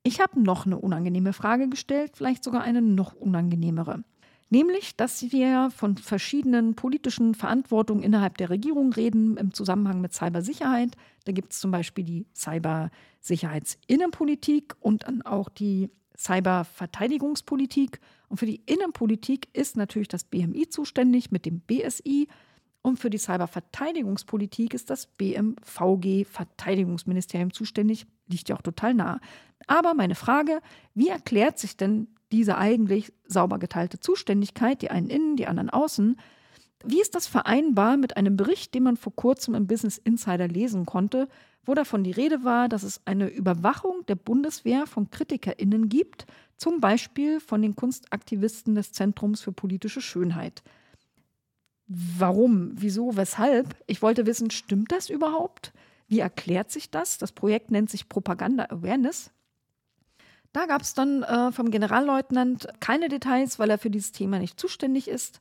Ich habe noch eine unangenehme Frage gestellt, vielleicht sogar eine noch unangenehmere. Nämlich, dass wir von verschiedenen politischen Verantwortungen innerhalb der Regierung reden im Zusammenhang mit Cybersicherheit. Da gibt es zum Beispiel die Cybersicherheitsinnenpolitik und dann auch die Cyberverteidigungspolitik. Und für die Innenpolitik ist natürlich das BMI zuständig mit dem BSI. Und für die Cyberverteidigungspolitik ist das BMVG Verteidigungsministerium zuständig. Liegt ja auch total nah. Aber meine Frage, wie erklärt sich denn diese eigentlich sauber geteilte Zuständigkeit, die einen innen, die anderen außen, wie ist das vereinbar mit einem Bericht, den man vor kurzem im Business Insider lesen konnte, wo davon die Rede war, dass es eine Überwachung der Bundeswehr von KritikerInnen gibt, zum Beispiel von den Kunstaktivisten des Zentrums für politische Schönheit. Warum? Wieso? Weshalb? Ich wollte wissen, stimmt das überhaupt? Wie erklärt sich das? Das Projekt nennt sich Propaganda Awareness. Da gab es dann äh, vom Generalleutnant keine Details, weil er für dieses Thema nicht zuständig ist.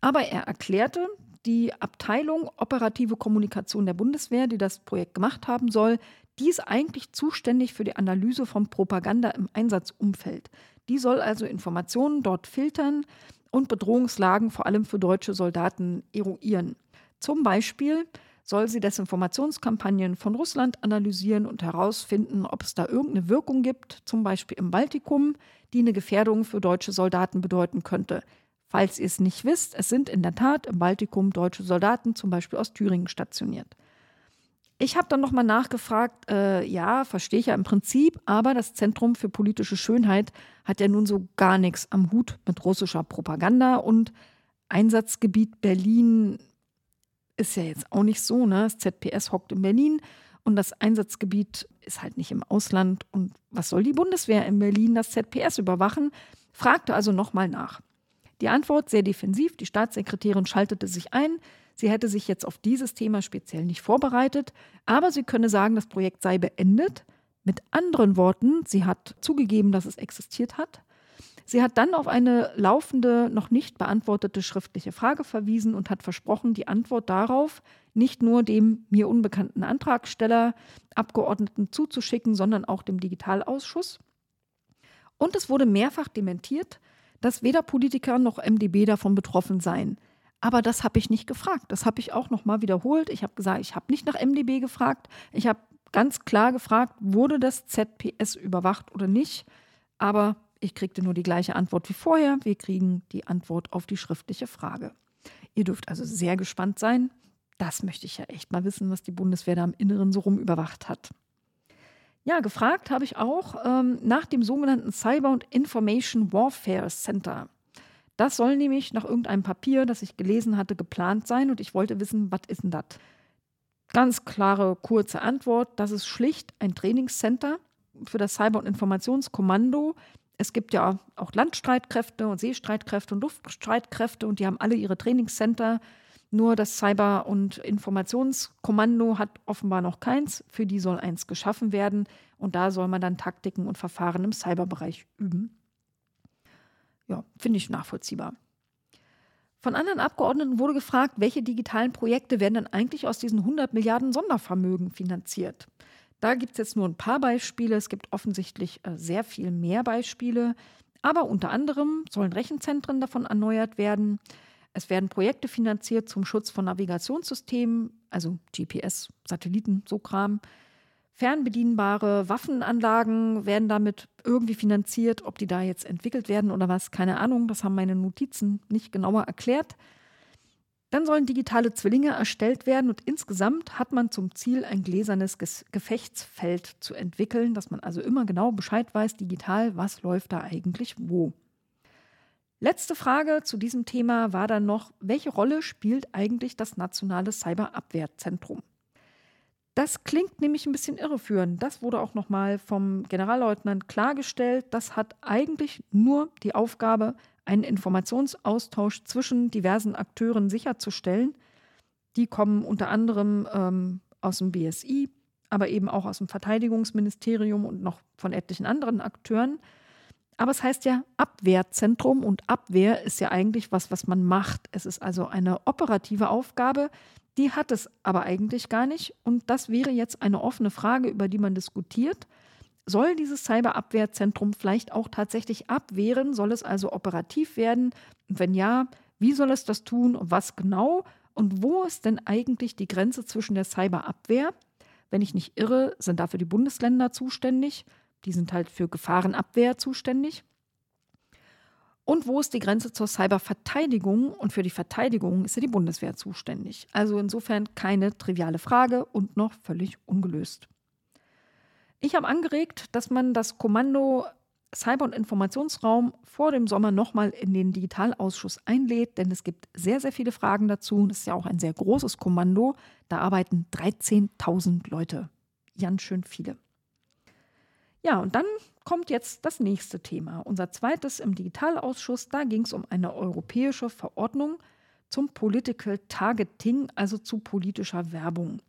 Aber er erklärte, die Abteilung Operative Kommunikation der Bundeswehr, die das Projekt gemacht haben soll, die ist eigentlich zuständig für die Analyse von Propaganda im Einsatzumfeld. Die soll also Informationen dort filtern und Bedrohungslagen vor allem für deutsche Soldaten eruieren. Zum Beispiel soll sie Desinformationskampagnen von Russland analysieren und herausfinden, ob es da irgendeine Wirkung gibt, zum Beispiel im Baltikum, die eine Gefährdung für deutsche Soldaten bedeuten könnte. Falls ihr es nicht wisst, es sind in der Tat im Baltikum deutsche Soldaten, zum Beispiel aus Thüringen, stationiert. Ich habe dann nochmal nachgefragt, äh, ja, verstehe ich ja im Prinzip, aber das Zentrum für politische Schönheit hat ja nun so gar nichts am Hut mit russischer Propaganda und Einsatzgebiet Berlin ist ja jetzt auch nicht so, ne? Das ZPS hockt in Berlin und das Einsatzgebiet ist halt nicht im Ausland. Und was soll die Bundeswehr in Berlin das ZPS überwachen? Fragte also nochmal nach. Die Antwort sehr defensiv. Die Staatssekretärin schaltete sich ein. Sie hätte sich jetzt auf dieses Thema speziell nicht vorbereitet, aber sie könne sagen, das Projekt sei beendet. Mit anderen Worten, sie hat zugegeben, dass es existiert hat. Sie hat dann auf eine laufende, noch nicht beantwortete schriftliche Frage verwiesen und hat versprochen, die Antwort darauf nicht nur dem mir unbekannten Antragsteller, Abgeordneten zuzuschicken, sondern auch dem Digitalausschuss. Und es wurde mehrfach dementiert, dass weder Politiker noch MdB davon betroffen seien. Aber das habe ich nicht gefragt. Das habe ich auch nochmal wiederholt. Ich habe gesagt, ich habe nicht nach MdB gefragt. Ich habe ganz klar gefragt, wurde das ZPS überwacht oder nicht. Aber ich kriegte nur die gleiche Antwort wie vorher. Wir kriegen die Antwort auf die schriftliche Frage. Ihr dürft also sehr gespannt sein. Das möchte ich ja echt mal wissen, was die Bundeswehr da im Inneren so rum überwacht hat. Ja, gefragt habe ich auch ähm, nach dem sogenannten Cyber und Information Warfare Center. Das soll nämlich nach irgendeinem Papier, das ich gelesen hatte, geplant sein und ich wollte wissen, was ist denn das? Ganz klare, kurze Antwort: Das ist schlicht ein Trainingscenter für das Cyber- und Informationskommando, es gibt ja auch Landstreitkräfte und Seestreitkräfte und Luftstreitkräfte und die haben alle ihre Trainingscenter. Nur das Cyber- und Informationskommando hat offenbar noch keins. Für die soll eins geschaffen werden und da soll man dann Taktiken und Verfahren im Cyberbereich üben. Ja, finde ich nachvollziehbar. Von anderen Abgeordneten wurde gefragt, welche digitalen Projekte werden denn eigentlich aus diesen 100 Milliarden Sondervermögen finanziert? Da gibt es jetzt nur ein paar Beispiele. Es gibt offensichtlich äh, sehr viel mehr Beispiele. Aber unter anderem sollen Rechenzentren davon erneuert werden. Es werden Projekte finanziert zum Schutz von Navigationssystemen, also GPS, Satelliten, so Kram. Fernbedienbare Waffenanlagen werden damit irgendwie finanziert. Ob die da jetzt entwickelt werden oder was, keine Ahnung. Das haben meine Notizen nicht genauer erklärt. Dann sollen digitale Zwillinge erstellt werden und insgesamt hat man zum Ziel, ein gläsernes Gefechtsfeld zu entwickeln, dass man also immer genau Bescheid weiß, digital, was läuft da eigentlich wo. Letzte Frage zu diesem Thema war dann noch, welche Rolle spielt eigentlich das nationale Cyberabwehrzentrum? Das klingt nämlich ein bisschen irreführend. Das wurde auch nochmal vom Generalleutnant klargestellt. Das hat eigentlich nur die Aufgabe, einen Informationsaustausch zwischen diversen Akteuren sicherzustellen. Die kommen unter anderem ähm, aus dem BSI, aber eben auch aus dem Verteidigungsministerium und noch von etlichen anderen Akteuren. Aber es heißt ja Abwehrzentrum und Abwehr ist ja eigentlich was, was man macht. Es ist also eine operative Aufgabe, die hat es aber eigentlich gar nicht. Und das wäre jetzt eine offene Frage, über die man diskutiert. Soll dieses Cyberabwehrzentrum vielleicht auch tatsächlich abwehren? Soll es also operativ werden? Und wenn ja, wie soll es das tun und was genau? Und wo ist denn eigentlich die Grenze zwischen der Cyberabwehr? Wenn ich nicht irre, sind dafür die Bundesländer zuständig. Die sind halt für Gefahrenabwehr zuständig. Und wo ist die Grenze zur Cyberverteidigung? Und für die Verteidigung ist ja die Bundeswehr zuständig. Also insofern keine triviale Frage und noch völlig ungelöst. Ich habe angeregt, dass man das Kommando Cyber- und Informationsraum vor dem Sommer nochmal in den Digitalausschuss einlädt, denn es gibt sehr, sehr viele Fragen dazu. Das ist ja auch ein sehr großes Kommando. Da arbeiten 13.000 Leute. Ganz schön viele. Ja, und dann kommt jetzt das nächste Thema. Unser zweites im Digitalausschuss. Da ging es um eine europäische Verordnung zum Political Targeting, also zu politischer Werbung.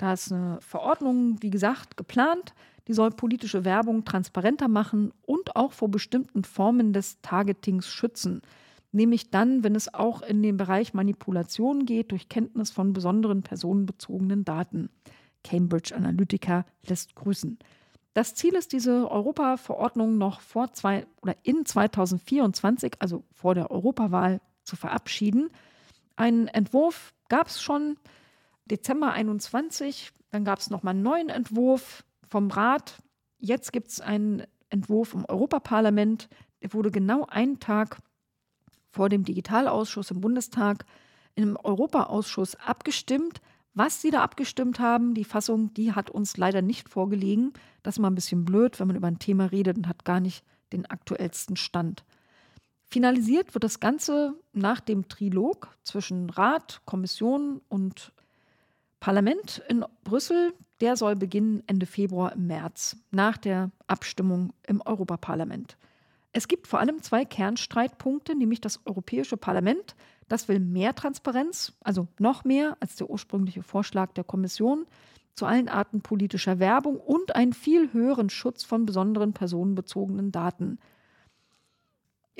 Da ist eine Verordnung, wie gesagt, geplant. Die soll politische Werbung transparenter machen und auch vor bestimmten Formen des Targetings schützen. Nämlich dann, wenn es auch in den Bereich Manipulation geht durch Kenntnis von besonderen personenbezogenen Daten. Cambridge Analytica lässt grüßen. Das Ziel ist, diese Europa-Verordnung noch vor zwei oder in 2024, also vor der Europawahl, zu verabschieden. Einen Entwurf gab es schon Dezember 21. Dann gab es nochmal einen neuen Entwurf vom Rat. Jetzt gibt es einen Entwurf im Europaparlament. Der wurde genau einen Tag vor dem Digitalausschuss im Bundestag im Europaausschuss abgestimmt. Was sie da abgestimmt haben, die Fassung, die hat uns leider nicht vorgelegen. Das ist mal ein bisschen blöd, wenn man über ein Thema redet und hat gar nicht den aktuellsten Stand. Finalisiert wird das Ganze nach dem Trilog zwischen Rat, Kommission und Parlament in Brüssel. Der soll beginnen Ende Februar im März, nach der Abstimmung im Europaparlament. Es gibt vor allem zwei Kernstreitpunkte, nämlich das Europäische Parlament, das will mehr Transparenz, also noch mehr als der ursprüngliche Vorschlag der Kommission zu allen Arten politischer Werbung und einen viel höheren Schutz von besonderen personenbezogenen Daten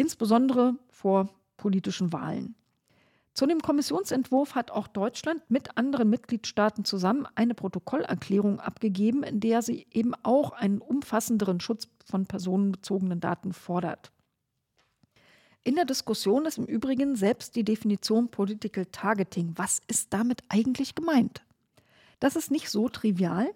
insbesondere vor politischen Wahlen. Zu dem Kommissionsentwurf hat auch Deutschland mit anderen Mitgliedstaaten zusammen eine Protokollerklärung abgegeben, in der sie eben auch einen umfassenderen Schutz von personenbezogenen Daten fordert. In der Diskussion ist im Übrigen selbst die Definition Political Targeting. Was ist damit eigentlich gemeint? Das ist nicht so trivial,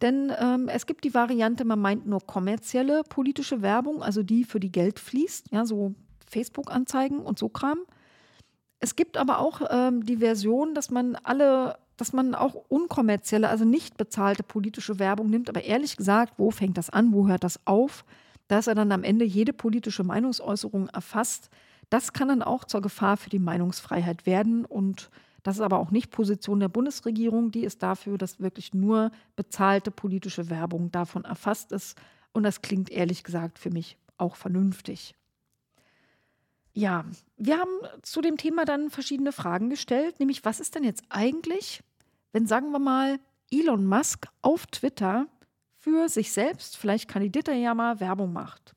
denn ähm, es gibt die Variante, man meint nur kommerzielle politische Werbung, also die, für die Geld fließt, ja, so Facebook-Anzeigen und so Kram. Es gibt aber auch ähm, die Version, dass man alle, dass man auch unkommerzielle, also nicht bezahlte politische Werbung nimmt. Aber ehrlich gesagt, wo fängt das an, wo hört das auf? Dass er dann am Ende jede politische Meinungsäußerung erfasst, das kann dann auch zur Gefahr für die Meinungsfreiheit werden und das ist aber auch nicht Position der Bundesregierung. Die ist dafür, dass wirklich nur bezahlte politische Werbung davon erfasst ist. Und das klingt ehrlich gesagt für mich auch vernünftig. Ja, wir haben zu dem Thema dann verschiedene Fragen gestellt, nämlich was ist denn jetzt eigentlich, wenn sagen wir mal Elon Musk auf Twitter für sich selbst, vielleicht kandidiert er ja mal, Werbung macht.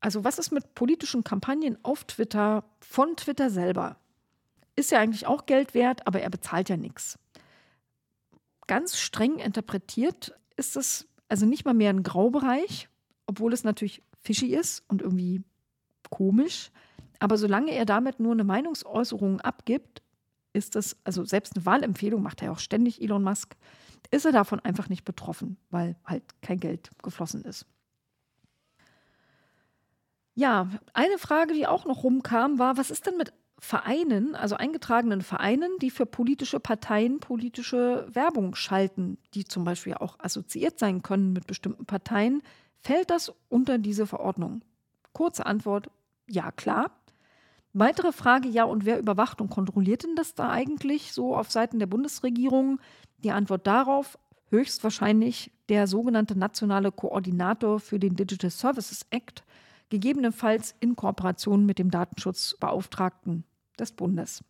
Also was ist mit politischen Kampagnen auf Twitter von Twitter selber? ist ja eigentlich auch Geld wert, aber er bezahlt ja nichts. Ganz streng interpretiert ist es also nicht mal mehr ein Graubereich, obwohl es natürlich fishy ist und irgendwie komisch. Aber solange er damit nur eine Meinungsäußerung abgibt, ist das, also selbst eine Wahlempfehlung macht er auch ständig, Elon Musk, ist er davon einfach nicht betroffen, weil halt kein Geld geflossen ist. Ja, eine Frage, die auch noch rumkam, war, was ist denn mit Vereinen, also eingetragenen Vereinen, die für politische Parteien politische Werbung schalten, die zum Beispiel auch assoziiert sein können mit bestimmten Parteien, fällt das unter diese Verordnung? Kurze Antwort, ja klar. Weitere Frage, ja, und wer überwacht und kontrolliert denn das da eigentlich so auf Seiten der Bundesregierung? Die Antwort darauf, höchstwahrscheinlich der sogenannte nationale Koordinator für den Digital Services Act, gegebenenfalls in Kooperation mit dem Datenschutzbeauftragten des Bundes.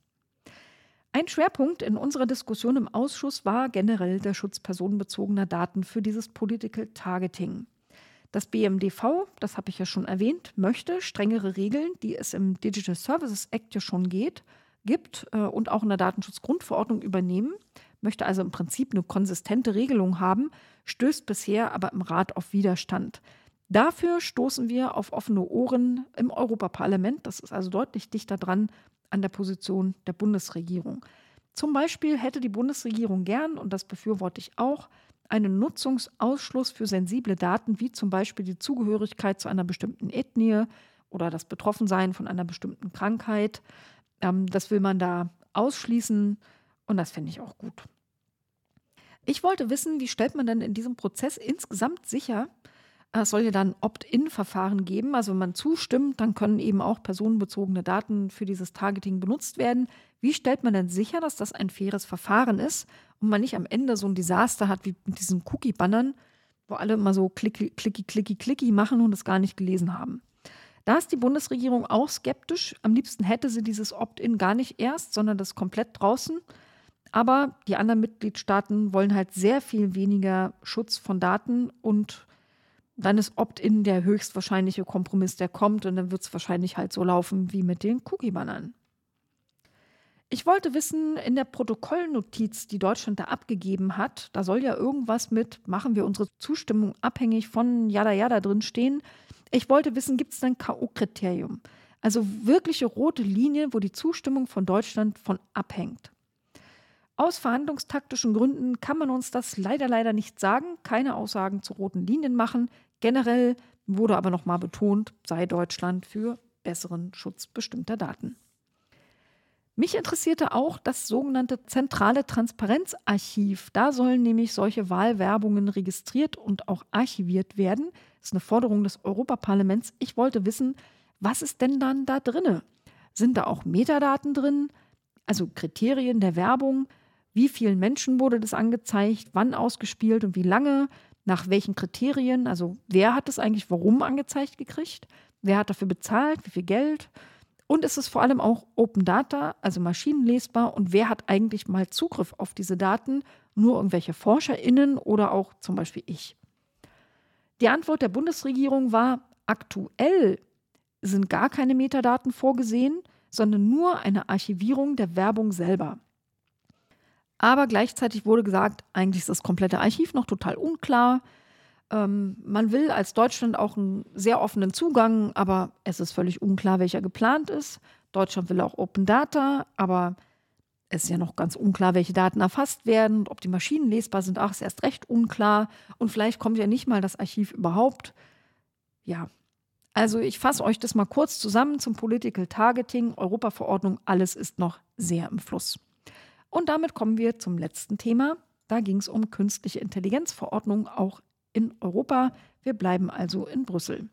Ein Schwerpunkt in unserer Diskussion im Ausschuss war generell der Schutz personenbezogener Daten für dieses Political Targeting. Das BMDV, das habe ich ja schon erwähnt, möchte strengere Regeln, die es im Digital Services Act ja schon geht, gibt äh, und auch in der Datenschutzgrundverordnung übernehmen, möchte also im Prinzip eine konsistente Regelung haben, stößt bisher aber im Rat auf Widerstand. Dafür stoßen wir auf offene Ohren im Europaparlament. Das ist also deutlich dichter dran an der Position der Bundesregierung. Zum Beispiel hätte die Bundesregierung gern, und das befürworte ich auch, einen Nutzungsausschluss für sensible Daten, wie zum Beispiel die Zugehörigkeit zu einer bestimmten Ethnie oder das Betroffensein von einer bestimmten Krankheit. Ähm, das will man da ausschließen und das finde ich auch gut. Ich wollte wissen, wie stellt man denn in diesem Prozess insgesamt sicher, es soll ja dann Opt-in-Verfahren geben. Also wenn man zustimmt, dann können eben auch personenbezogene Daten für dieses Targeting benutzt werden. Wie stellt man denn sicher, dass das ein faires Verfahren ist und man nicht am Ende so ein Desaster hat wie mit diesen Cookie-Bannern, wo alle immer so klicki, klicki, klicki, klicki machen und es gar nicht gelesen haben? Da ist die Bundesregierung auch skeptisch. Am liebsten hätte sie dieses Opt-in gar nicht erst, sondern das komplett draußen. Aber die anderen Mitgliedstaaten wollen halt sehr viel weniger Schutz von Daten und dann ist Opt-in der höchstwahrscheinliche Kompromiss, der kommt und dann wird es wahrscheinlich halt so laufen wie mit den Cookie-Bannern. Ich wollte wissen, in der Protokollnotiz, die Deutschland da abgegeben hat, da soll ja irgendwas mit, machen wir unsere Zustimmung abhängig von Jada Jada drin stehen. Ich wollte wissen, gibt es ein K.O.-Kriterium? Also wirkliche rote Linie, wo die Zustimmung von Deutschland von abhängt. Aus verhandlungstaktischen Gründen kann man uns das leider, leider nicht sagen, keine Aussagen zu roten Linien machen. Generell wurde aber nochmal betont, sei Deutschland für besseren Schutz bestimmter Daten. Mich interessierte auch das sogenannte zentrale Transparenzarchiv. Da sollen nämlich solche Wahlwerbungen registriert und auch archiviert werden. Das ist eine Forderung des Europaparlaments. Ich wollte wissen, was ist denn dann da drinne? Sind da auch Metadaten drin? Also Kriterien der Werbung? Wie vielen Menschen wurde das angezeigt? Wann ausgespielt und wie lange? Nach welchen Kriterien? Also wer hat es eigentlich warum angezeigt gekriegt? Wer hat dafür bezahlt? Wie viel Geld? Und es ist vor allem auch Open Data, also maschinenlesbar. Und wer hat eigentlich mal Zugriff auf diese Daten? Nur irgendwelche ForscherInnen oder auch zum Beispiel ich? Die Antwort der Bundesregierung war, aktuell sind gar keine Metadaten vorgesehen, sondern nur eine Archivierung der Werbung selber. Aber gleichzeitig wurde gesagt, eigentlich ist das komplette Archiv noch total unklar. Ähm, man will als Deutschland auch einen sehr offenen Zugang, aber es ist völlig unklar, welcher geplant ist. Deutschland will auch Open Data, aber es ist ja noch ganz unklar, welche Daten erfasst werden und ob die Maschinen lesbar sind. Ach, ist erst recht unklar. Und vielleicht kommt ja nicht mal das Archiv überhaupt. Ja, also ich fasse euch das mal kurz zusammen zum Political Targeting, Europaverordnung. Alles ist noch sehr im Fluss. Und damit kommen wir zum letzten Thema. Da ging es um künstliche Intelligenzverordnung, auch in Europa. Wir bleiben also in Brüssel.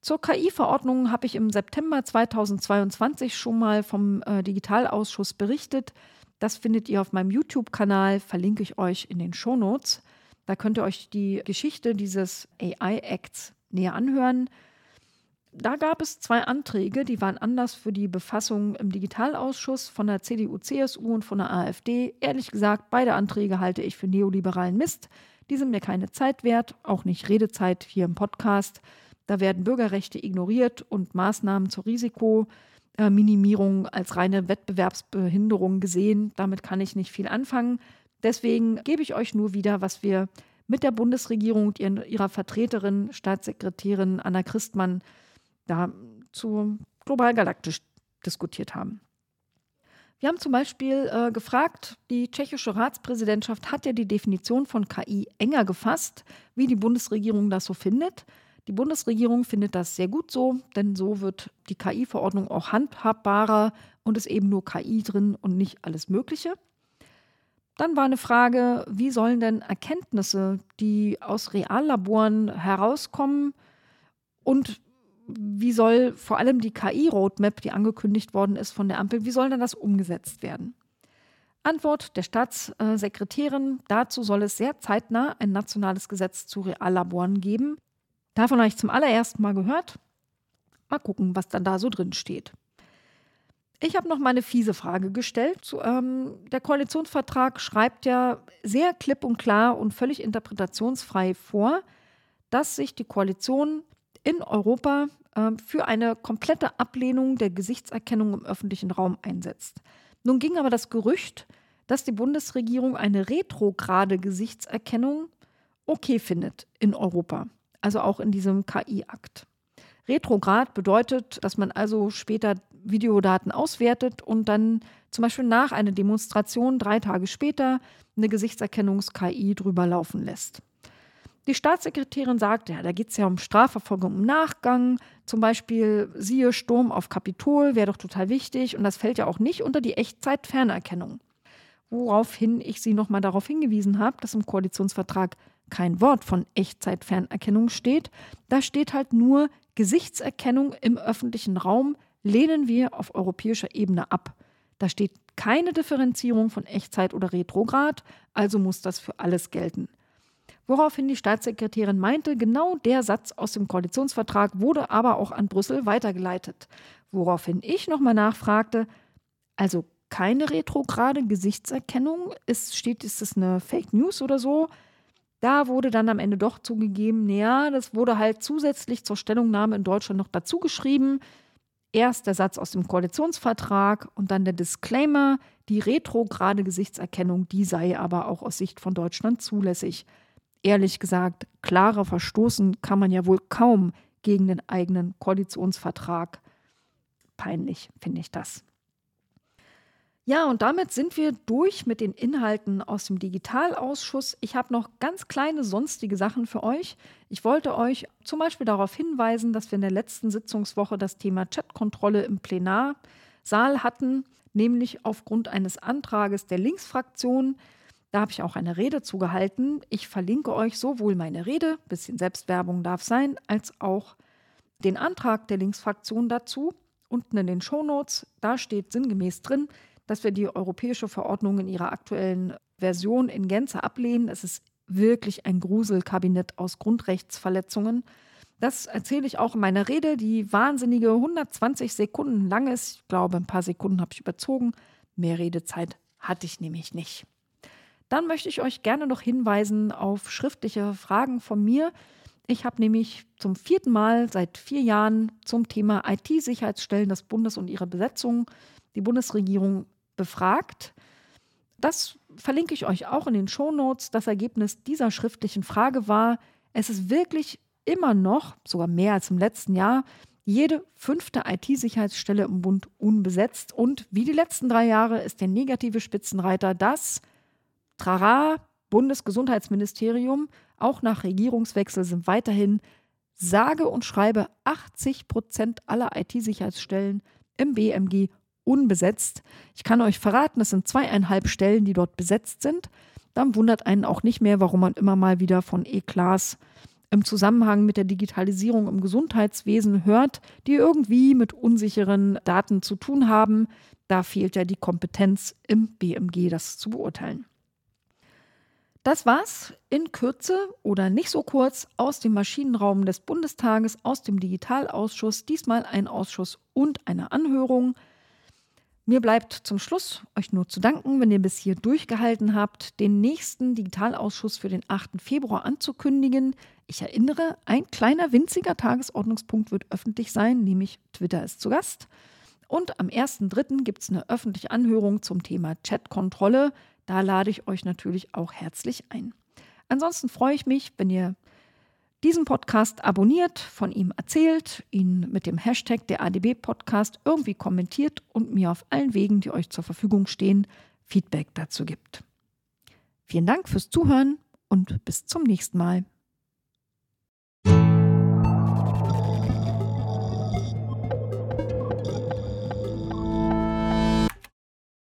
Zur KI-Verordnung habe ich im September 2022 schon mal vom äh, Digitalausschuss berichtet. Das findet ihr auf meinem YouTube-Kanal, verlinke ich euch in den Shownotes. Da könnt ihr euch die Geschichte dieses AI-Acts näher anhören. Da gab es zwei Anträge, die waren anders für die Befassung im Digitalausschuss von der CDU, CSU und von der AfD. Ehrlich gesagt, beide Anträge halte ich für neoliberalen Mist. Die sind mir keine Zeit wert, auch nicht Redezeit hier im Podcast. Da werden Bürgerrechte ignoriert und Maßnahmen zur Risikominimierung als reine Wettbewerbsbehinderung gesehen. Damit kann ich nicht viel anfangen. Deswegen gebe ich euch nur wieder, was wir mit der Bundesregierung und ihrer Vertreterin, Staatssekretärin Anna Christmann, da zu global galaktisch diskutiert haben. Wir haben zum Beispiel äh, gefragt, die tschechische Ratspräsidentschaft hat ja die Definition von KI enger gefasst, wie die Bundesregierung das so findet. Die Bundesregierung findet das sehr gut so, denn so wird die KI-Verordnung auch handhabbarer und ist eben nur KI drin und nicht alles Mögliche. Dann war eine Frage, wie sollen denn Erkenntnisse, die aus Reallaboren herauskommen und wie soll vor allem die KI-Roadmap, die angekündigt worden ist von der Ampel, wie soll denn das umgesetzt werden? Antwort der Staatssekretärin, dazu soll es sehr zeitnah ein nationales Gesetz zu Reallaboren geben. Davon habe ich zum allerersten Mal gehört. Mal gucken, was dann da so drin steht. Ich habe noch mal eine fiese Frage gestellt. Ähm, der Koalitionsvertrag schreibt ja sehr klipp und klar und völlig interpretationsfrei vor, dass sich die Koalition in Europa äh, für eine komplette Ablehnung der Gesichtserkennung im öffentlichen Raum einsetzt. Nun ging aber das Gerücht, dass die Bundesregierung eine retrograde Gesichtserkennung okay findet in Europa, also auch in diesem KI-Akt. Retrograd bedeutet, dass man also später Videodaten auswertet und dann zum Beispiel nach einer Demonstration drei Tage später eine Gesichtserkennungs-KI drüber laufen lässt. Die Staatssekretärin sagt, ja, da geht es ja um Strafverfolgung im Nachgang, zum Beispiel siehe Sturm auf Kapitol, wäre doch total wichtig und das fällt ja auch nicht unter die Echtzeit-Fernerkennung. Woraufhin ich Sie nochmal darauf hingewiesen habe, dass im Koalitionsvertrag kein Wort von Echtzeit-Fernerkennung steht. Da steht halt nur Gesichtserkennung im öffentlichen Raum lehnen wir auf europäischer Ebene ab. Da steht keine Differenzierung von Echtzeit oder Retrograd, also muss das für alles gelten. Woraufhin die Staatssekretärin meinte, genau der Satz aus dem Koalitionsvertrag wurde aber auch an Brüssel weitergeleitet. Woraufhin ich nochmal nachfragte, also keine retrograde Gesichtserkennung, ist, steht, ist das eine Fake News oder so? Da wurde dann am Ende doch zugegeben, naja, das wurde halt zusätzlich zur Stellungnahme in Deutschland noch dazu geschrieben. Erst der Satz aus dem Koalitionsvertrag und dann der Disclaimer, die retrograde Gesichtserkennung, die sei aber auch aus Sicht von Deutschland zulässig ehrlich gesagt, klarer verstoßen kann man ja wohl kaum gegen den eigenen Koalitionsvertrag. Peinlich finde ich das. Ja, und damit sind wir durch mit den Inhalten aus dem Digitalausschuss. Ich habe noch ganz kleine sonstige Sachen für euch. Ich wollte euch zum Beispiel darauf hinweisen, dass wir in der letzten Sitzungswoche das Thema Chatkontrolle im Plenarsaal hatten, nämlich aufgrund eines Antrages der Linksfraktion. Da habe ich auch eine Rede zugehalten. Ich verlinke euch sowohl meine Rede, bisschen Selbstwerbung darf sein, als auch den Antrag der Linksfraktion dazu. Unten in den Shownotes, da steht sinngemäß drin, dass wir die europäische Verordnung in ihrer aktuellen Version in Gänze ablehnen. Es ist wirklich ein Gruselkabinett aus Grundrechtsverletzungen. Das erzähle ich auch in meiner Rede, die wahnsinnige 120 Sekunden lang ist. Ich glaube, ein paar Sekunden habe ich überzogen. Mehr Redezeit hatte ich nämlich nicht. Dann möchte ich euch gerne noch hinweisen auf schriftliche Fragen von mir. Ich habe nämlich zum vierten Mal seit vier Jahren zum Thema IT-Sicherheitsstellen des Bundes und ihre Besetzung die Bundesregierung befragt. Das verlinke ich euch auch in den Shownotes. Das Ergebnis dieser schriftlichen Frage war, es ist wirklich immer noch, sogar mehr als im letzten Jahr, jede fünfte IT-Sicherheitsstelle im Bund unbesetzt. Und wie die letzten drei Jahre ist der negative Spitzenreiter das Trara Bundesgesundheitsministerium. Auch nach Regierungswechsel sind weiterhin sage und schreibe 80 Prozent aller IT-Sicherheitsstellen im BMG unbesetzt. Ich kann euch verraten, es sind zweieinhalb Stellen, die dort besetzt sind. Dann wundert einen auch nicht mehr, warum man immer mal wieder von E-Class im Zusammenhang mit der Digitalisierung im Gesundheitswesen hört, die irgendwie mit unsicheren Daten zu tun haben. Da fehlt ja die Kompetenz im BMG, das zu beurteilen. Das war's in Kürze oder nicht so kurz aus dem Maschinenraum des Bundestages, aus dem Digitalausschuss, diesmal ein Ausschuss und eine Anhörung. Mir bleibt zum Schluss euch nur zu danken, wenn ihr bis hier durchgehalten habt, den nächsten Digitalausschuss für den 8. Februar anzukündigen. Ich erinnere, ein kleiner winziger Tagesordnungspunkt wird öffentlich sein, nämlich Twitter ist zu Gast. Und am 1.3. gibt es eine öffentliche Anhörung zum Thema Chatkontrolle. Da lade ich euch natürlich auch herzlich ein. Ansonsten freue ich mich, wenn ihr diesen Podcast abonniert, von ihm erzählt, ihn mit dem Hashtag der ADB Podcast irgendwie kommentiert und mir auf allen Wegen, die euch zur Verfügung stehen, Feedback dazu gibt. Vielen Dank fürs Zuhören und bis zum nächsten Mal.